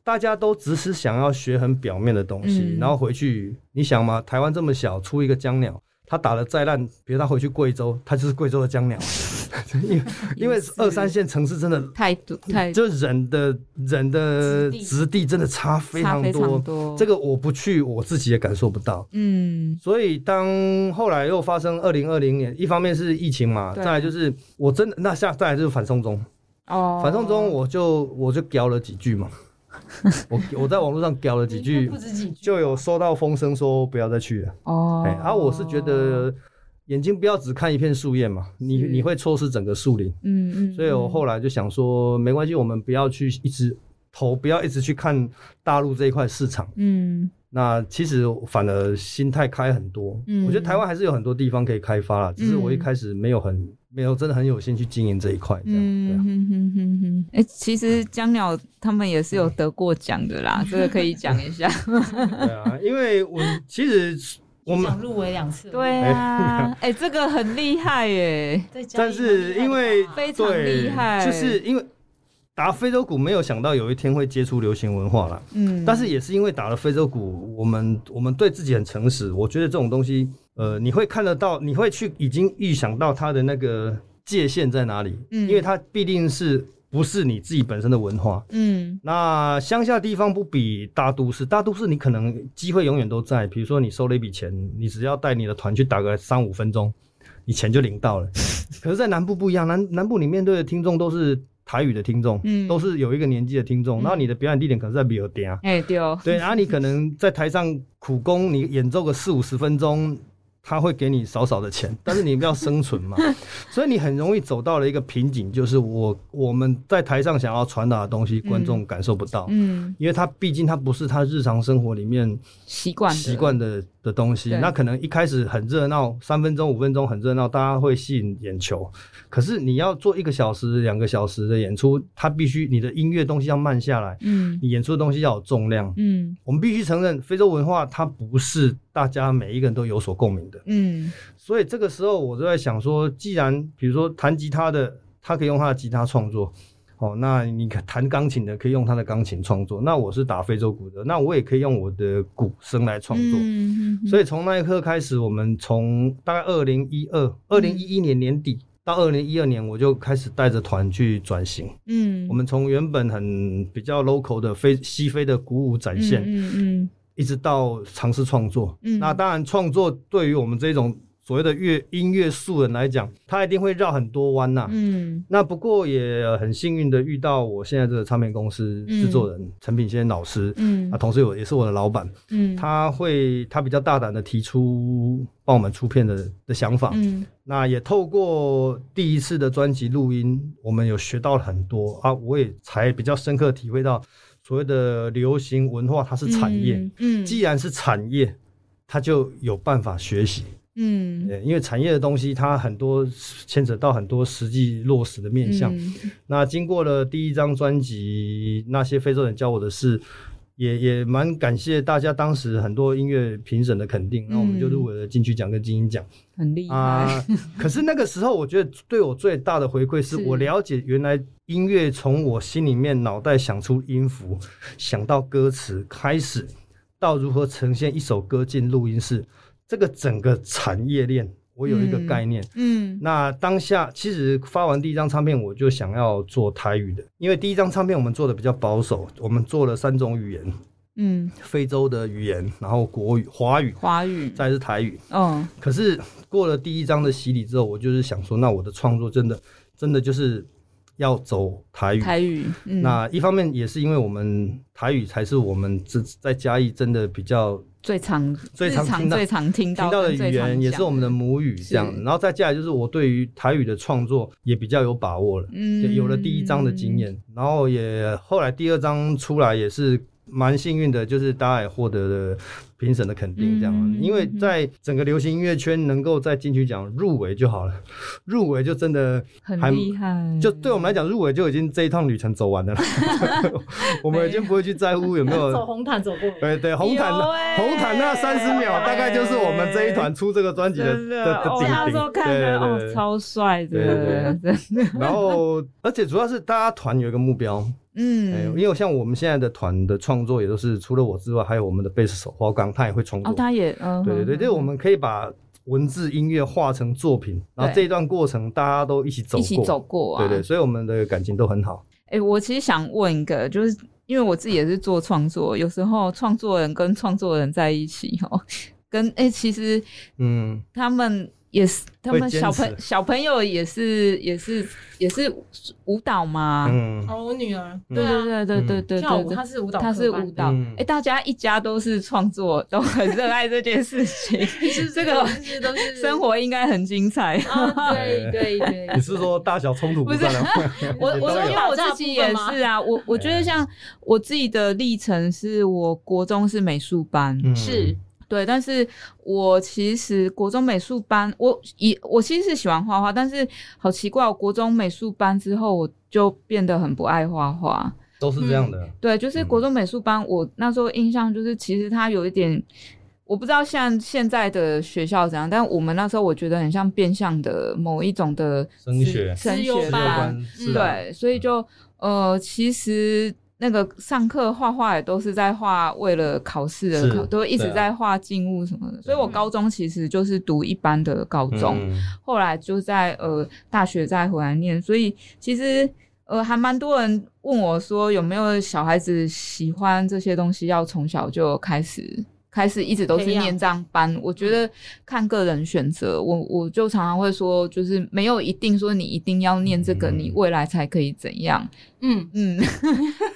大家都只是想要学很表面的东西，然后回去，你想吗？台湾这么小，出一个江鸟。他打的再烂，比如他回去贵州，他就是贵州的江鸟。因为 因为二三线城市真的太多太，就人的人的质地真的差非常多。这个我不去，我自己也感受不到。嗯，所以当后来又发生二零二零年，一方面是疫情嘛，再来就是我真的那下再来就是反送中。哦，反送中我就我就屌了几句嘛。我我在网络上屌了几句，就有收到风声说不要再去了。哦，哎，啊我是觉得眼睛不要只看一片树叶嘛，你你会错失整个树林。嗯嗯，所以我后来就想说，没关系，我们不要去一直投，不要一直去看大陆这一块市场。嗯，那其实反而心态开很多。嗯，我觉得台湾还是有很多地方可以开发啦，只是我一开始没有很。没有，真的很有心去经营这一块，这样对啊。哎，其实江鸟他们也是有得过奖的啦，这个可以讲一下。对啊，因为我其实我们入围两次，对啊，哎，这个很厉害耶。但是因为非常厉害，就是因为打非洲鼓，没有想到有一天会接触流行文化了。嗯，但是也是因为打了非洲鼓，我们我们对自己很诚实，我觉得这种东西。呃，你会看得到，你会去已经预想到它的那个界限在哪里，嗯，因为它必定是不是你自己本身的文化，嗯，那乡下地方不比大都市，大都市你可能机会永远都在，比如说你收了一笔钱，你只要带你的团去打个三五分钟，你钱就领到了。可是，在南部不一样，南南部你面对的听众都是台语的听众，嗯，都是有一个年纪的听众，然后你的表演地点可能在比尔店，哎，对哦，对，然后你可能在台上苦工，你演奏个四五十分钟。他会给你少少的钱，但是你要生存嘛，所以你很容易走到了一个瓶颈，就是我我们在台上想要传达的东西，观众感受不到，嗯，因为他毕竟他不是他日常生活里面习惯习惯的的东西，那可能一开始很热闹，三分钟五分钟很热闹，大家会吸引眼球，可是你要做一个小时两个小时的演出，它必须你的音乐东西要慢下来，嗯，你演出的东西要有重量，嗯，我们必须承认非洲文化它不是大家每一个人都有所共鸣。嗯，所以这个时候我就在想说，既然比如说弹吉他的，他可以用他的吉他创作，哦，那你弹钢琴的可以用他的钢琴创作，那我是打非洲鼓的，那我也可以用我的鼓声来创作。所以从那一刻开始，我们从大概二零一二、二零一一年年底到二零一二年，我就开始带着团去转型。嗯，我们从原本很比较 local 的非西非的鼓舞展现。嗯嗯。一直到尝试创作，那当然创作对于我们这种所谓的乐音乐素人来讲，他一定会绕很多弯呐。嗯，那不过也很幸运的遇到我现在这个唱片公司制作人陈品先老师，嗯，啊，同时有也是我的老板，嗯，他会他比较大胆的提出帮我们出片的的想法，嗯，那也透过第一次的专辑录音，我们有学到了很多啊，我也才比较深刻体会到。所谓的流行文化，它是产业。嗯，既然是产业，它就有办法学习。嗯，因为产业的东西，它很多牵扯到很多实际落实的面向。那经过了第一张专辑，那些非洲人教我的事。也也蛮感谢大家当时很多音乐评审的肯定，然后我们就入围了金曲奖跟金鹰奖，很厉害啊！可是那个时候，我觉得对我最大的回馈是我了解原来音乐从我心里面脑袋想出音符，想到歌词开始，到如何呈现一首歌进录音室，这个整个产业链。我有一个概念，嗯，那当下其实发完第一张唱片，我就想要做台语的，因为第一张唱片我们做的比较保守，我们做了三种语言，嗯，非洲的语言，然后国语、华语、华语，再是台语，嗯，可是过了第一张的洗礼之后，我就是想说，那我的创作真的真的就是要走台语，台语，那一方面也是因为我们台语才是我们在在嘉义真的比较。最常、最常听到、最常听到的语言，也是我们的母语，这样。然后再接下来就是我对于台语的创作也比较有把握了，嗯，有了第一章的经验，然后也后来第二章出来也是。蛮幸运的，就是大家也获得了评审的肯定，这样。因为在整个流行音乐圈，能够在金曲奖入围就好了，入围就真的很厉害。就对我们来讲，入围就已经这一趟旅程走完了。我们已经不会去在乎有没有 走红毯走过。对对，红毯红毯那三十秒，大概就是我们这一团出这个专辑的的的顶顶。对对对，超帅的，真的。然后，而且主要是大家团有一个目标。嗯，因为像我们现在的团的创作，也都是除了我之外，还有我们的贝斯手花刚，他也会创作。哦，他也，嗯，对对对，就是我们可以把文字、音乐化成作品，然后这一段过程大家都一起走，一起走过，对对，所以我们的感情都很好。哎，我其实想问一个，就是因为我自己也是做创作，有时候创作人跟创作人在一起，哦，跟哎，其实，嗯，他们。也是，他们小朋小朋友也是也是也是舞蹈嘛？嗯，哦，我女儿，对对对对对对跳舞，她是舞蹈，她是舞蹈。哎，大家一家都是创作，都很热爱这件事情，这个生活应该很精彩。对对对，你是说大小冲突不是？我我说因为我自己也是啊，我我觉得像我自己的历程是，我国中是美术班，是。对，但是我其实国中美术班，我以我其实是喜欢画画，但是好奇怪，我国中美术班之后，我就变得很不爱画画。都是这样的。对，就是国中美术班，我那时候印象就是，其实它有一点，我不知道像现在的学校怎样，但我们那时候我觉得很像变相的某一种的升学升学班，对，所以就呃，其实。那个上课画画也都是在画，为了考试的考，都一直在画静物什么的。所以我高中其实就是读一般的高中，后来就在呃大学再回来念。所以其实呃还蛮多人问我说有没有小孩子喜欢这些东西，要从小就开始。开始一直都是念这样班，我觉得看个人选择，我我就常常会说，就是没有一定说你一定要念这个，你未来才可以怎样。嗯。嗯，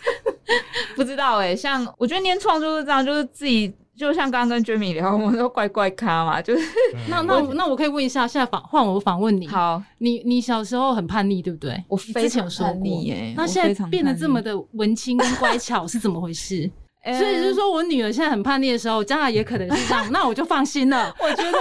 不知道哎，像我觉得念创就是这样，就是自己就像刚刚跟 Jamie 聊，我们都怪怪咖嘛，就是 那那那我可以问一下，现在访换我访问你，好，你你小时候很叛逆，对不对？我非常叛逆耶，那现在变得这么的文青跟乖巧是怎么回事？所以就是说我女儿现在很叛逆的时候，将来也可能是这样，那我就放心了。我觉得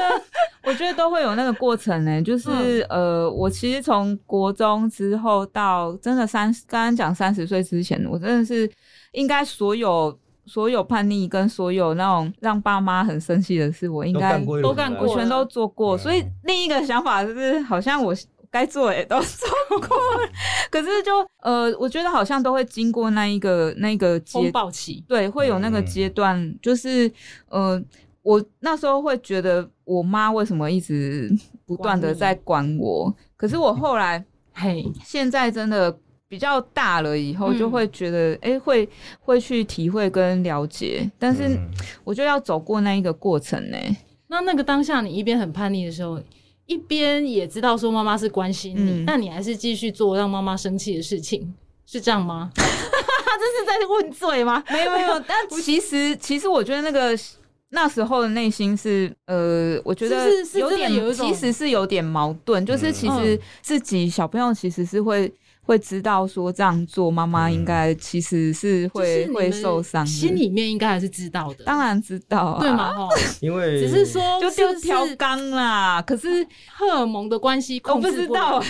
我觉得都会有那个过程呢，就是呃，我其实从国中之后到真的三刚刚讲三十岁之前，我真的是应该所有。所有叛逆跟所有那种让爸妈很生气的事，我应该都干过，全都做过。所以另一个想法就是，好像我该做也都做过。可是就呃，我觉得好像都会经过那一个那个风暴期，对，会有那个阶段。就是呃，我那时候会觉得我妈为什么一直不断的在管我？可是我后来，嘿，现在真的。比较大了以后，就会觉得，哎，会会去体会跟了解，但是我就要走过那一个过程呢。那那个当下，你一边很叛逆的时候，一边也知道说妈妈是关心你，那你还是继续做让妈妈生气的事情，是这样吗？这是在问罪吗？没 有没有，但其实其实我觉得那个那时候的内心是，呃，我觉得有点，其实是有点矛盾，就是其实自己小朋友其实是会。会知道说这样做，妈妈应该其实是会会受伤，心里面应该还是知道的。当然知道，啊对吗？因为只是说 就是调缸啦，可是 荷尔蒙的关系，我不知道。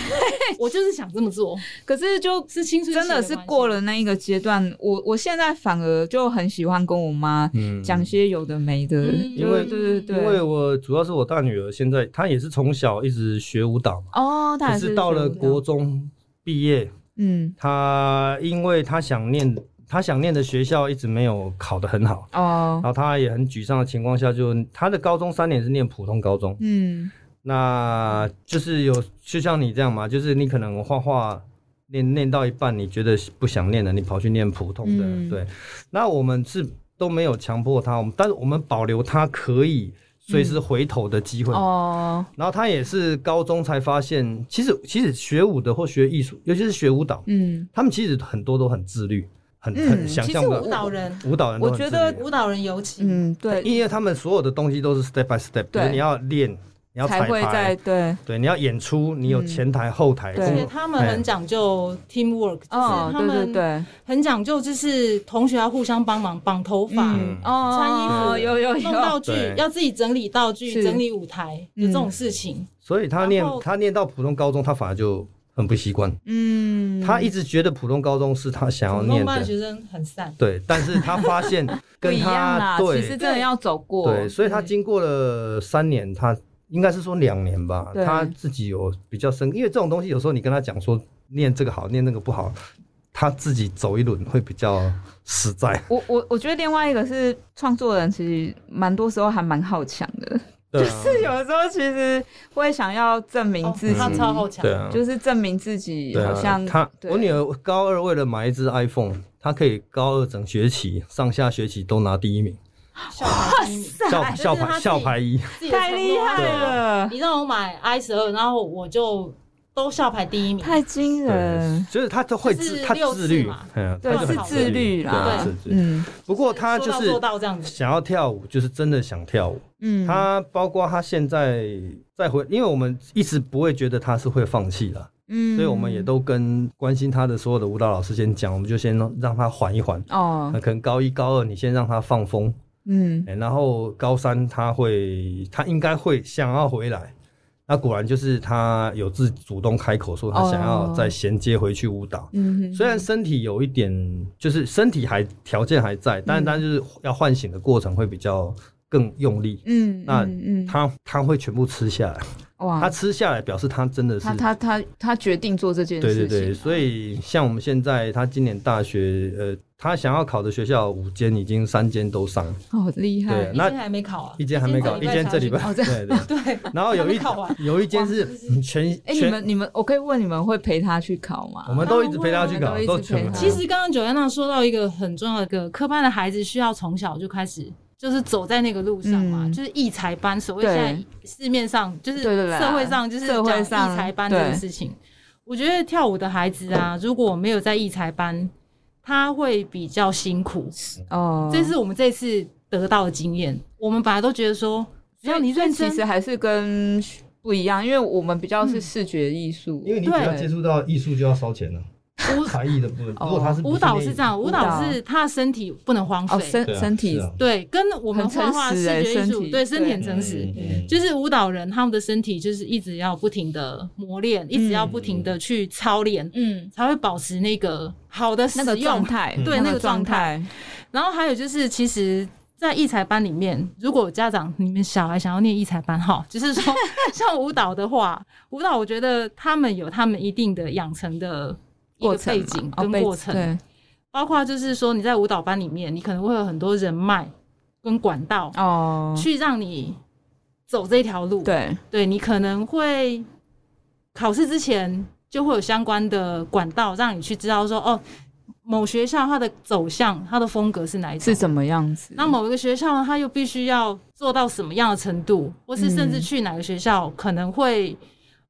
我就是想这么做，可是就是青春真的是过了那一个阶段，我我现在反而就很喜欢跟我妈讲些有的没的，因为对对对，因为我主要是我大女儿现在她也是从小一直学舞蹈嘛，哦，也是到了国中。毕业，嗯，他因为他想念他想念的学校一直没有考得很好。哦，然后他也很沮丧的情况下，就他的高中三年是念普通高中，嗯，那就是有就像你这样嘛，就是你可能画画念念到一半，你觉得不想念了，你跑去念普通的，对，那我们是都没有强迫他，我们但是我们保留他可以。随时回头的机会。哦，然后他也是高中才发现，其实其实学舞的或学艺术，尤其是学舞蹈，嗯，他们其实很多都很自律，很很想象的舞蹈人，舞蹈人，我觉得舞蹈人尤其，嗯，对，因为他们所有的东西都是 step by step，对，你要练。你要彩排，对对，你要演出，你有前台后台，而且他们很讲究 teamwork，就是他们很讲究，就是同学要互相帮忙，绑头发、穿衣服，有有弄道具，要自己整理道具、整理舞台，就这种事情。所以他念他念到普通高中，他反而就很不习惯。嗯，他一直觉得普通高中是他想要念的。学生很散。对，但是他发现 跟他对，其实真的要走过。对，所以他经过了三年，他。应该是说两年吧，他自己有比较深，因为这种东西有时候你跟他讲说念这个好，念那个不好，他自己走一轮会比较实在。我我我觉得另外一个是创作人，其实蛮多时候还蛮好强的，就是有时候其实会想要证明自己，他超好强，对啊，就是证明自己好像他。我女儿高二为了买一只 iPhone，她可以高二整学期上下学期都拿第一名。校牌一，校校牌校牌一，太厉害了！你让我买 i 十二，然后我就都校牌第一名，太惊人。就是他都会自他自律，嗯，对，是自律啦。对，嗯。不过他就是做到这样子，想要跳舞，就是真的想跳舞。嗯，他包括他现在再回，因为我们一直不会觉得他是会放弃了。嗯，所以我们也都跟关心他的所有的舞蹈老师先讲，我们就先让他缓一缓。哦，可能高一高二你先让他放风。嗯，然后高三他会，他应该会想要回来。那果然就是他有自主动开口说他想要再衔接回去舞蹈。嗯，虽然身体有一点，就是身体还条件还在，但但就是要唤醒的过程会比较更用力。嗯，那嗯他他会全部吃下来。哇，他吃下来表示他真的是他他他他决定做这件事情。对对对，所以像我们现在他今年大学呃。他想要考的学校五间，已经三间都上，好厉害！对，那还没考啊，一间还没考，一间这礼拜，对对 对。然后有一有一间是全哎，你们你们，我可以问你们会陪他去考吗？我们都一直陪他去考，都全。其实刚刚九安娜说到一个很重要的一个科班的孩子，需要从小就开始，就是走在那个路上嘛，就是异才班。所谓现在市面上就是社会上就是社会上艺才班这个事情，我觉得跳舞的孩子啊，如果没有在异才班。他会比较辛苦哦，这是我们这次得到的经验。我们本来都觉得说，只要你认真，其实还是跟不一样，因为我们比较是视觉艺术，因为你只要接触到艺术就要烧钱了。才艺的部分，如果他是舞蹈是这样，舞蹈是他的身体不能荒废，身身体对，跟我们画画视觉艺术对身体很诚实，就是舞蹈人他们的身体就是一直要不停的磨练，一直要不停的去操练，嗯，才会保持那个好的那个状态，对那个状态。然后还有就是，其实，在艺才班里面，如果家长你们小孩想要念艺才班，哈，就是说 像舞蹈的话，舞蹈我觉得他们有他们一定的养成的。一个背景跟过程，对，包括就是说你在舞蹈班里面，你可能会有很多人脉跟管道哦，去让你走这条路。对，对你可能会考试之前就会有相关的管道，让你去知道说哦，某学校它的走向、它的风格是哪一种，是什么样子。那某一个学校呢，它又必须要做到什么样的程度，或是甚至去哪个学校可能会。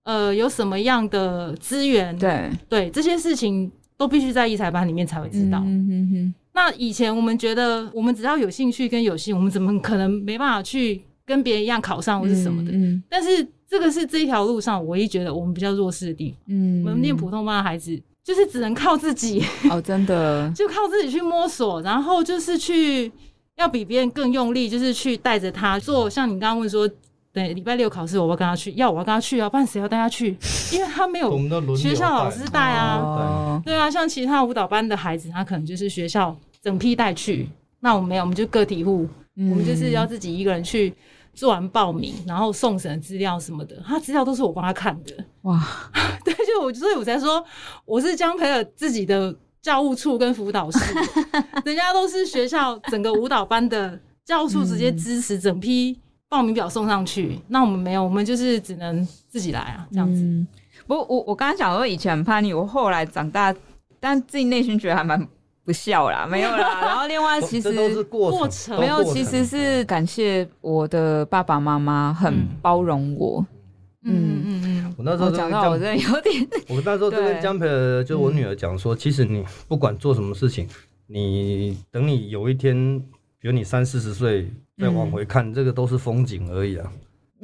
呃，有什么样的资源？对对，这些事情都必须在艺才班里面才会知道。嗯哼哼。那以前我们觉得，我们只要有兴趣跟有心，我们怎么可能没办法去跟别人一样考上或是什么的？嗯。但是这个是这一条路上唯一觉得我们比较弱势的地方。嗯。我们念普通班的孩子，就是只能靠自己。哦，真的。就靠自己去摸索，然后就是去要比别人更用力，就是去带着他做。像你刚刚问说。对，礼拜六考试，我要跟他去，要我要跟他去啊，不然谁要带他去？因为他没有学校老师带啊。对啊，像其他舞蹈班的孩子，他可能就是学校整批带去。那我们没有，我们就个体户，我们就是要自己一个人去做完报名，然后送审资料什么的，他资料都是我帮他看的。哇，对，就我所以我才说我是江培尔自己的教务处跟辅导室，人家都是学校整个舞蹈班的教务处直接支持整批。报名表送上去，那我们没有，我们就是只能自己来啊，这样子。不，我我刚刚讲说以前很叛逆，我后来长大，但自己内心觉得还蛮不孝啦，没有啦。然后另外其实都是过程，没有，其实是感谢我的爸爸妈妈很包容我。嗯嗯嗯。我那时候讲到我真的有点，我那时候就跟江培就我女儿讲说，其实你不管做什么事情，你等你有一天，比如你三四十岁。再往回看，这个都是风景而已啊。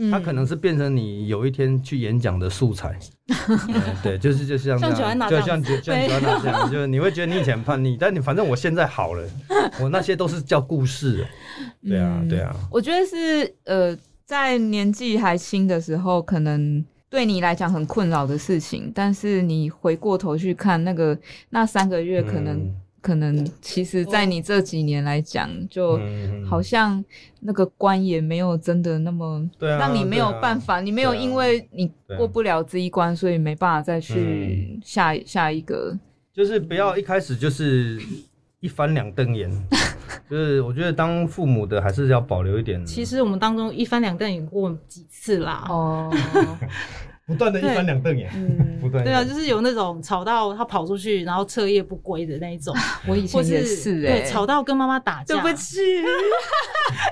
它可能是变成你有一天去演讲的素材。对，就是就像这样，就像就像乔安娜这样，就你会觉得你以前叛逆，但你反正我现在好了，我那些都是叫故事。对啊，对啊。我觉得是呃，在年纪还轻的时候，可能对你来讲很困扰的事情，但是你回过头去看那个那三个月，可能。可能其实，在你这几年来讲，就好像那个关也没有真的那么让你没有办法，你没有因为你过不了这一关，所以没办法再去下下一个。就是不要一开始就是一翻两瞪眼，就是我觉得当父母的还是要保留一点。其实我们当中一翻两瞪眼过几次啦。哦。不断的一翻两瞪眼，不断对啊，就是有那种吵到他跑出去，然后彻夜不归的那一种。我以前也是，对，吵到跟妈妈打架。对不起，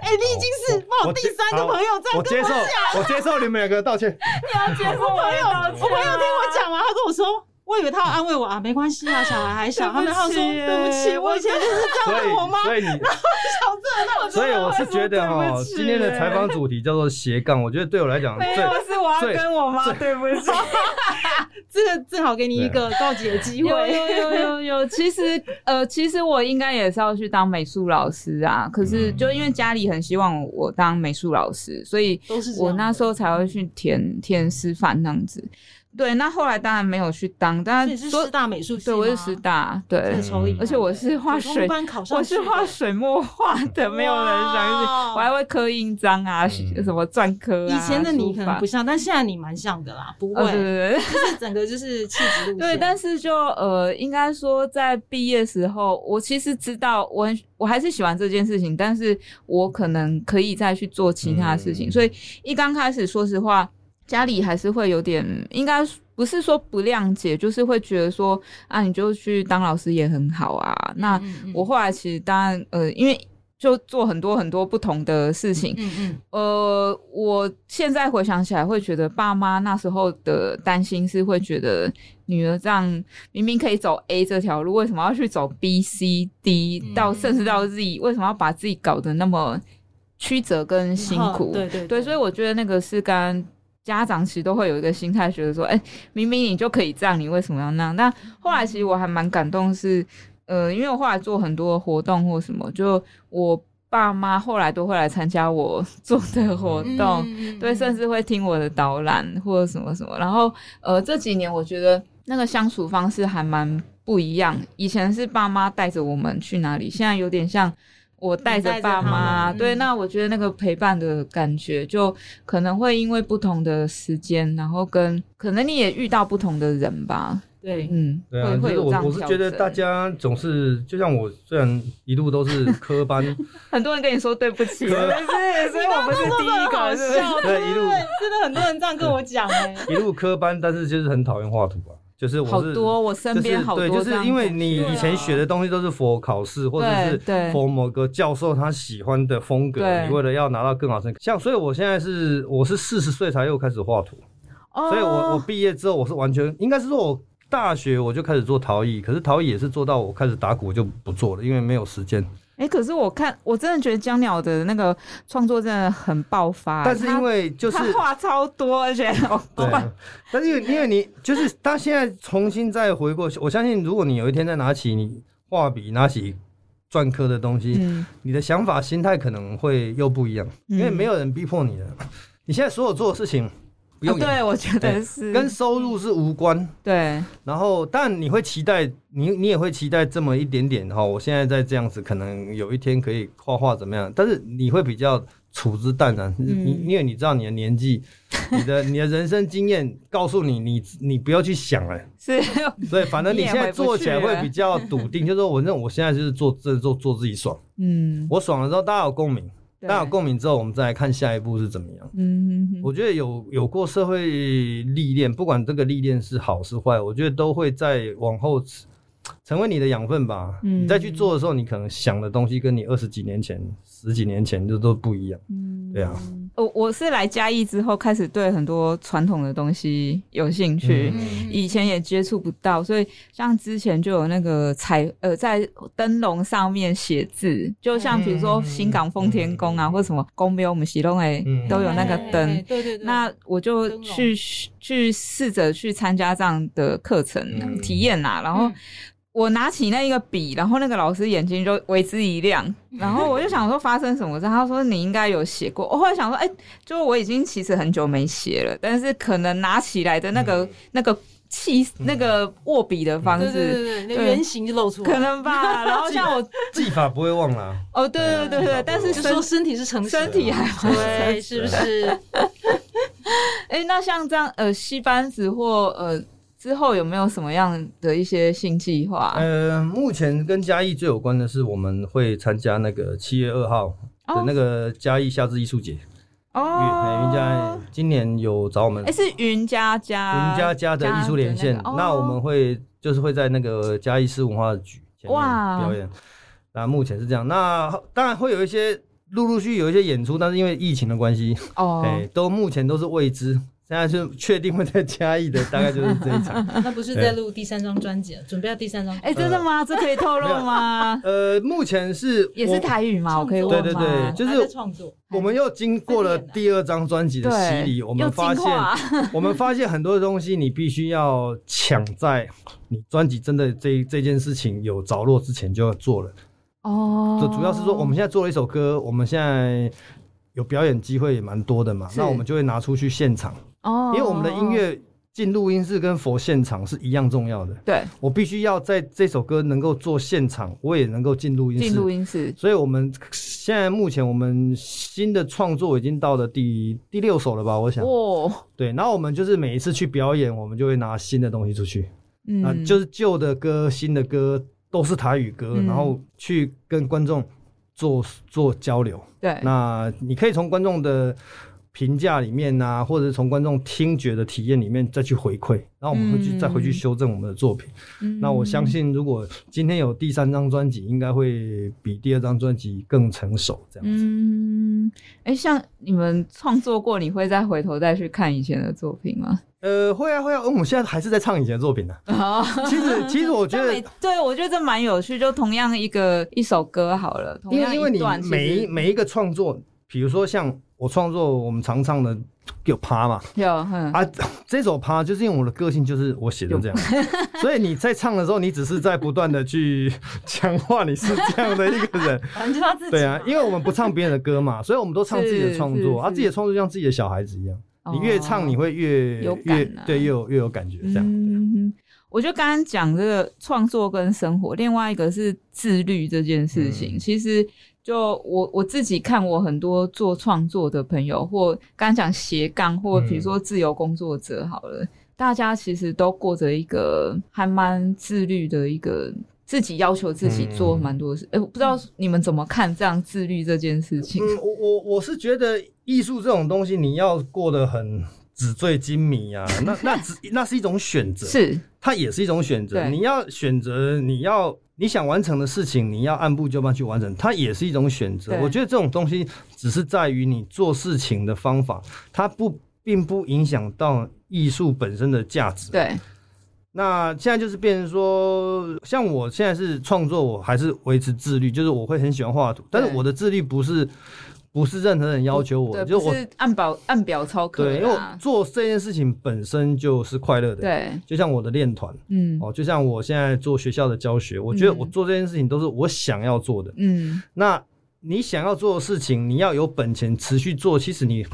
哎，你已经是我第三个朋友在跟我讲，我接受你们两个道歉。你要接受我朋友，我朋友听我讲完，他跟我说。我以为他要安慰我啊，没关系啊，小孩还小。他们他说对不起，我以前就是这样对我妈。所以你，然后小这那所以我是觉得哈，今天的采访主题叫做斜杠，我觉得对我来讲，没有是我要跟我妈对不起。这个正好给你一个告解的机会。有有有有有，其实呃，其实我应该也是要去当美术老师啊，可是就因为家里很希望我当美术老师，所以我那时候才会去填填师范那样子。对，那后来当然没有去当，当然是师大美术系对，我是师大，对，而且我是画水，我是画水墨画的，没有人相信，我还会刻印章啊，什么篆刻啊。以前的你可能不像，但现在你蛮像的啦，不会，对对对，就是整个就是气质路线。对，但是就呃，应该说在毕业时候，我其实知道我我还是喜欢这件事情，但是我可能可以再去做其他事情，所以一刚开始，说实话。家里还是会有点，应该不是说不谅解，就是会觉得说啊，你就去当老师也很好啊。那我后来其实当然，呃，因为就做很多很多不同的事情。嗯嗯。呃，我现在回想起来，会觉得爸妈那时候的担心是会觉得女儿这样明明可以走 A 这条路，为什么要去走 B、C、D 到甚至到 Z？为什么要把自己搞得那么曲折跟辛苦？对对对，所以我觉得那个是跟家长其实都会有一个心态，觉得说，哎，明明你就可以这样，你为什么要那样？但后来其实我还蛮感动是。呃，因为我后来做很多活动或什么，就我爸妈后来都会来参加我做的活动，对，甚至会听我的导览或者什么什么。然后，呃，这几年我觉得那个相处方式还蛮不一样。以前是爸妈带着我们去哪里，现在有点像我带着爸妈。对，那我觉得那个陪伴的感觉，就可能会因为不同的时间，然后跟可能你也遇到不同的人吧。对，嗯，对啊，就是我我是觉得大家总是就像我，虽然一路都是科班，很多人跟你说对不起，对，所以我不是第一个，对，一路真的很多人这样跟我讲哎，一路科班，但是就是很讨厌画图啊，就是我是多我身边好多，对，就是因为你以前学的东西都是佛考试或者是佛某个教授他喜欢的风格，你为了要拿到更好成绩，像所以我现在是我是四十岁才又开始画图，所以我我毕业之后我是完全应该是说我。大学我就开始做陶艺，可是陶艺也是做到我开始打鼓就不做了，因为没有时间。哎，可是我看我真的觉得江鸟的那个创作真的很爆发，但是因为就是话超多，而且 对，但是因为因为你就是他现在重新再回过去，我相信如果你有一天再拿起你画笔，拿起篆刻的东西，你的想法心态可能会又不一样，因为没有人逼迫你了。你现在所有做的事情。不用对，我觉得是跟收入是无关。对，然后但你会期待，你你也会期待这么一点点哈。我现在在这样子，可能有一天可以画画怎么样？但是你会比较处之淡然，你因为你知道你的年纪，你的你的人生经验告诉你，你你不要去想了。是，所以反正你现在做起来会比较笃定，就是说我认我现在就是做真做做自己爽。嗯，我爽了之后，大家有共鸣。大家有共鸣之后，我们再来看下一步是怎么样。嗯，我觉得有有过社会历练，不管这个历练是好是坏，我觉得都会在往后成为你的养分吧。嗯，你再去做的时候，你可能想的东西跟你二十几年前、十几年前就都不一样。嗯，对啊。我我是来嘉义之后开始对很多传统的东西有兴趣，以前也接触不到，所以像之前就有那个彩呃在灯笼上面写字，就像比如说新港奉天宫啊，或什么宫庙，我们喜隆诶都有那个灯，对对对。那我就去去试着去参加这样的课程体验啊，然后。我拿起那一个笔，然后那个老师眼睛就为之一亮，然后我就想说发生什么事？他说你应该有写过。我后来想说，哎，就我已经其实很久没写了，但是可能拿起来的那个那个气，那个握笔的方式，对对对，原型就露出来，可能吧。然后像我技法不会忘了。哦，对对对对，但是说身体是诚实，身体还会，是不是？哎，那像这样呃，戏班子或呃。之后有没有什么样的一些新计划？呃，目前跟嘉义最有关的是，我们会参加那个七月二号的那个嘉义夏至艺术节。哦，云家今年有找我们，哎，是云家家云家家的艺术连线。那我们会就是会在那个嘉义市文化局哇表演。那目前是这样，那当然会有一些陆陆续有一些演出，但是因为疫情的关系，哦，哎，都目前都是未知。现在是确定会在嘉义的，大概就是这一场。那不是在录第三张专辑了，准备要第三张。哎，真的吗？这可以透露吗？呃，目前是也是台语吗？我可以问吗？对对对，就是创作。我们又经过了第二张专辑的洗礼，我们发现，我们发现很多东西你必须要抢在你专辑真的这这件事情有着落之前就要做了。哦。就主要是说，我们现在做了一首歌，我们现在有表演机会也蛮多的嘛，那我们就会拿出去现场。哦，因为我们的音乐进录音室跟佛现场是一样重要的。对，我必须要在这首歌能够做现场，我也能够进录音室。进录音室。所以，我们现在目前我们新的创作已经到了第第六首了吧？我想。哦。对，然后我们就是每一次去表演，我们就会拿新的东西出去。嗯。啊，就是旧的歌、新的歌都是台语歌，然后去跟观众做做交流。对。那你可以从观众的。评价里面呐，或者是从观众听觉的体验里面再去回馈，然后我们会去再回去修正我们的作品。那我相信，如果今天有第三张专辑，应该会比第二张专辑更成熟。这样子。嗯，哎，像你们创作过，你会再回头再去看以前的作品吗？呃，会啊，会啊。我们现在还是在唱以前的作品呢。其实，其实我觉得，对我觉得这蛮有趣。就同样一个一首歌好了，因为因为你每每一个创作，比如说像。我创作我们常唱的有趴嘛，有啊，这首趴就是因为我的个性就是我写的这样，所以你在唱的时候，你只是在不断的去强化你是这样的一个人，对啊，因为我们不唱别人的歌嘛，所以我们都唱自己的创作，啊，自己的创作像自己的小孩子一样，你越唱你会越有越对，越有越有感觉这样。我就刚刚讲这个创作跟生活，另外一个是自律这件事情，其实。就我我自己看，我很多做创作的朋友，或刚刚讲斜杠，或比如说自由工作者，好了，大家其实都过着一个还蛮自律的一个，自己要求自己做蛮多事。哎，我不知道你们怎么看这样自律这件事情？嗯，我我我是觉得艺术这种东西，你要过得很纸醉金迷啊，那那只那是一种选择，是它也是一种选择。你要选择，你要。你想完成的事情，你要按部就班去完成，它也是一种选择。我觉得这种东西只是在于你做事情的方法，它不并不影响到艺术本身的价值。对。那现在就是变成说，像我现在是创作，我还是维持自律，就是我会很喜欢画图，但是我的自律不是。不是任何人要求我，就是我按表按表操课。对，因为做这件事情本身就是快乐的。对，就像我的练团，嗯，哦，就像我现在做学校的教学，我觉得我做这件事情都是我想要做的。嗯，那你想要做的事情，你要有本钱持续做，其实你。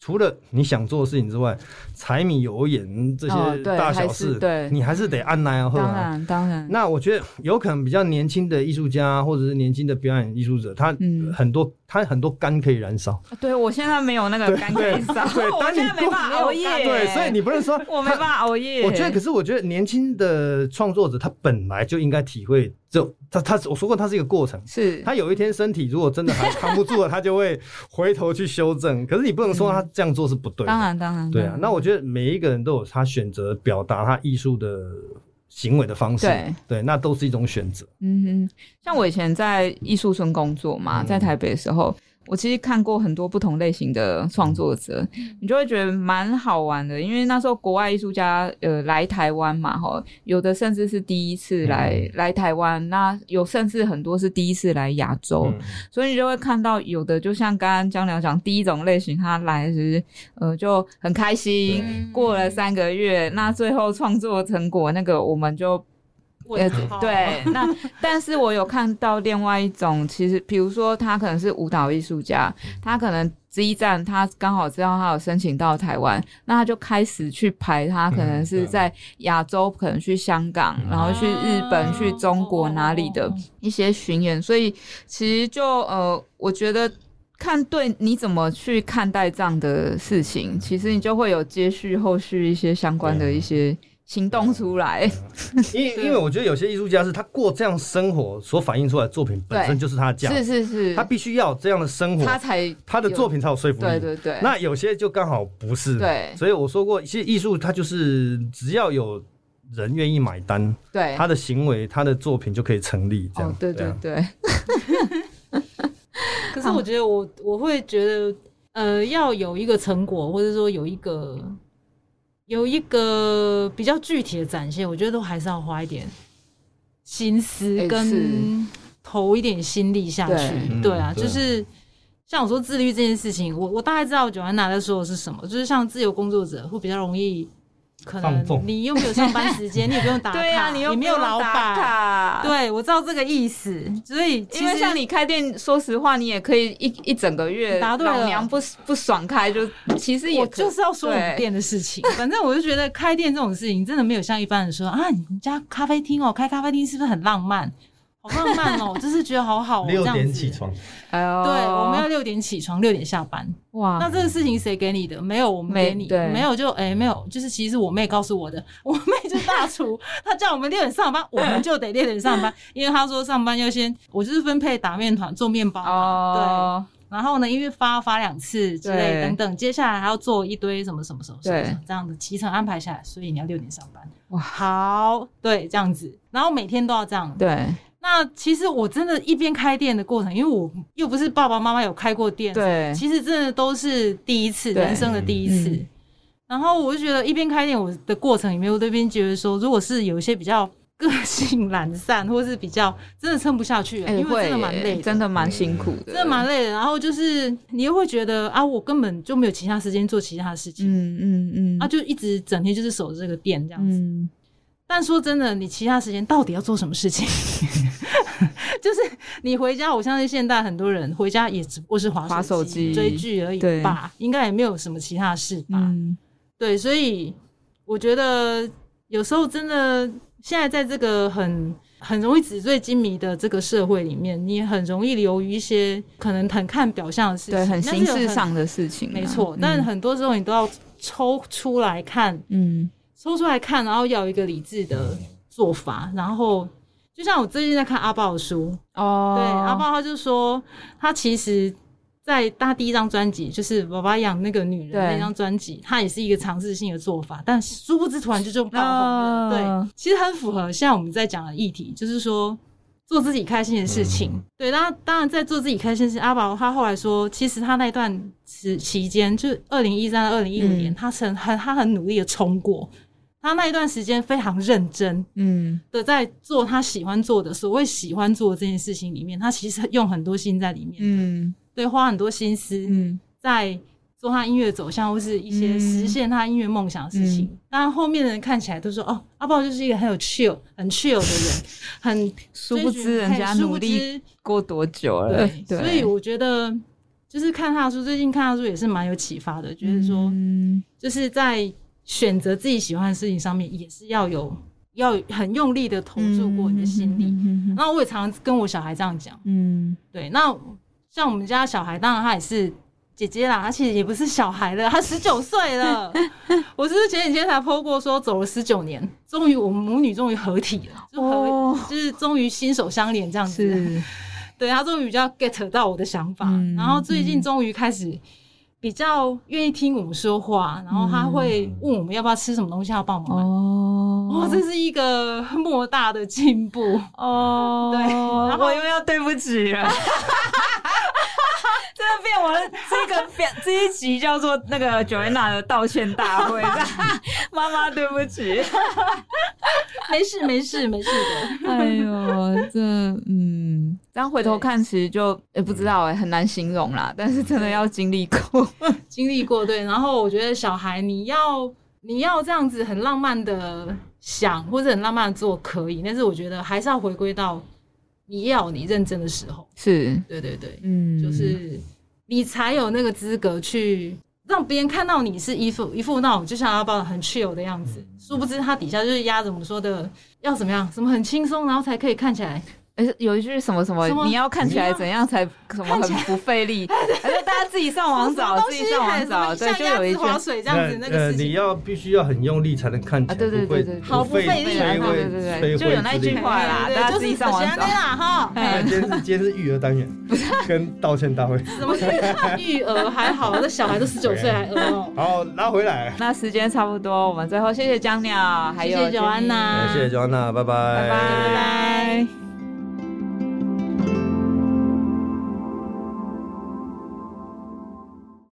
除了你想做的事情之外，柴米油盐这些大小事，对，你还是得按耐啊。当然，当然。那我觉得有可能比较年轻的艺术家，或者是年轻的表演艺术者，他很多他很多肝可以燃烧。对我现在没有那个肝可以烧，对，我现在没办法熬夜。对，所以你不能说我没办法熬夜。我觉得，可是我觉得年轻的创作者他本来就应该体会。就他他我说过，他是一个过程。是他有一天身体如果真的还扛不住了，他就会回头去修正。可是你不能说他这样做是不对。当然当然。对啊，那我觉得每一个人都有他选择表达他艺术的行为的方式。对对，那都是一种选择。嗯哼，像我以前在艺术村工作嘛，在台北的时候。我其实看过很多不同类型的创作者，你就会觉得蛮好玩的，因为那时候国外艺术家呃来台湾嘛，哈，有的甚至是第一次来来台湾，那有甚至很多是第一次来亚洲，所以你就会看到有的就像刚刚江良讲，第一种类型他来时呃就很开心，过了三个月，那最后创作成果那个我们就。呃，对，那 但是我有看到另外一种，其实比如说他可能是舞蹈艺术家，他可能这一站他刚好知道他有申请到台湾，那他就开始去排，他可能是在亚洲，可能去香港，然后去日本、去中国哪里的一些巡演，所以其实就呃，我觉得看对你怎么去看待这样的事情，其实你就会有接续后续一些相关的一些。行动出来，因 因为我觉得有些艺术家是他过这样生活所反映出来的作品本身就是他的价值，是是是，他必须要这样的生活，他才他的作品才有说服力。对对对，那有些就刚好不是，对，所以我说过，一些艺术它就是只要有人愿意买单，对。他的行为，他的作品就可以成立。这样，对对对。可是我觉得我我会觉得，呃，要有一个成果，或者说有一个。有一个比较具体的展现，我觉得都还是要花一点心思跟投一点心力下去。对啊，就是像我说自律这件事情，我我大概知道九安娜在说的是什么，就是像自由工作者会比较容易。可能你又没有上班时间，你也不用打卡，你又没有老板，对我知道这个意思。所以，因为像你开店，说实话，你也可以一一整个月，老娘不不爽开，就其实我就是要说我们店的事情。反正我就觉得开店这种事情，真的没有像一般人说啊，你们家咖啡厅哦，开咖啡厅是不是很浪漫？好浪漫哦，就是觉得好好。六点起床，哎呦，对，我们要六点起床，六点下班。哇，那这个事情谁给你的？没有，我们给你。没有就哎，没有，就是其实我妹告诉我的。我妹就是大厨，她叫我们六点上班，我们就得六点上班，因为她说上班要先，我就是分配打面团、做面包。哦。然后呢，因为发发两次之类等等，接下来还要做一堆什么什么什么什么这样的提成安排下来，所以你要六点上班。哇，好，对，这样子，然后每天都要这样。对，那其实我真的一边开店的过程，因为我又不是爸爸妈妈有开过店，对，其实真的都是第一次，人生的第一次。然后我就觉得一边开店，我的过程里面，我这边觉得说，如果是有一些比较。个性懒散，或是比较真的撑不下去，因为真的蛮累，真的蛮辛苦的，真的蛮累的。然后就是你又会觉得啊，我根本就没有其他时间做其他的事情，嗯嗯嗯，啊，就一直整天就是守着这个店这样子。但说真的，你其他时间到底要做什么事情？就是你回家，我相信现在很多人回家也只不过是滑手机、追剧而已吧，应该也没有什么其他事吧。对，所以我觉得有时候真的。现在在这个很很容易纸醉金迷的这个社会里面，你很容易流于一些可能很看表象的事情，对，很形式上的事情，没错。但很多时候你都要抽出来看，嗯，抽出来看，然后要一个理智的做法。然后，就像我最近在看阿豹的书，哦，对，阿豹他就说，他其实。在他第一张专辑就是《爸爸养那个女人》那张专辑，他也是一个尝试性的做法，但殊不知突然就就爆红了。对，其实很符合现在我们在讲的议题，就是说做自己开心的事情。对，当然当然在做自己开心的事。阿宝他后来说，其实他那段时期间，就是二零一三到二零一五年，他曾很他很努力的冲过，他那一段时间非常认真，嗯，的在做他喜欢做的，所谓喜欢做这件事情里面，他其实用很多心在里面，嗯。对，花很多心思嗯在做他音乐走向，或是一些实现他音乐梦想的事情。当然，后面的人看起来都说：“哦，阿豹就是一个很有 chill、很 chill 的人。”很殊不知人家努力过多久了。对，所以我觉得就是看他的书，最近看他的书也是蛮有启发的。就是说，嗯就是在选择自己喜欢的事情上面，也是要有要很用力的投注过你的心力。然后我也常常跟我小孩这样讲。嗯，对，那。像我们家小孩，当然他也是姐姐啦，而且也不是小孩了，他十九岁了。我是前几天才 PO 过，说走了十九年，终于我们母女终于合体了，就合就是终于心手相连这样子。对他终于比较 get 到我的想法，然后最近终于开始比较愿意听我们说话，然后他会问我们要不要吃什么东西，要帮忙买。哦，这是一个莫大的进步哦。对，然后我又要对不起了。这变我这个变这一集叫做那个 Joanna 的道歉大会，妈妈对不起，没事没事没事的。哎呦，这嗯，这样回头看其实就也不知道哎，很难形容啦。但是真的要经历过，经历过对。然后我觉得小孩你要你要这样子很浪漫的想或者很浪漫的做可以，但是我觉得还是要回归到。你要你认真的时候，是对对对，嗯，就是你才有那个资格去让别人看到你是一副一副那种就像阿宝很 chill 的样子，殊不知他底下就是压着我们说的要怎么样，什么很轻松，然后才可以看起来。哎，有一句什么什么，你要看起来怎样才什么很不费力？还是大家自己上网找，自己上网找，对，就有一句水这样子那个你要必须要很用力才能看起来，对对对对，好不费力，对对对，就有那句话啦，大家自己上网找哈。今天是今天是育儿单元，跟道歉大会。什么育儿还好，那小孩都十九岁还儿哦。好，拉回来。那时间差不多，我们最后谢谢江鸟，还有九安娜，谢谢九安娜，拜拜，拜拜。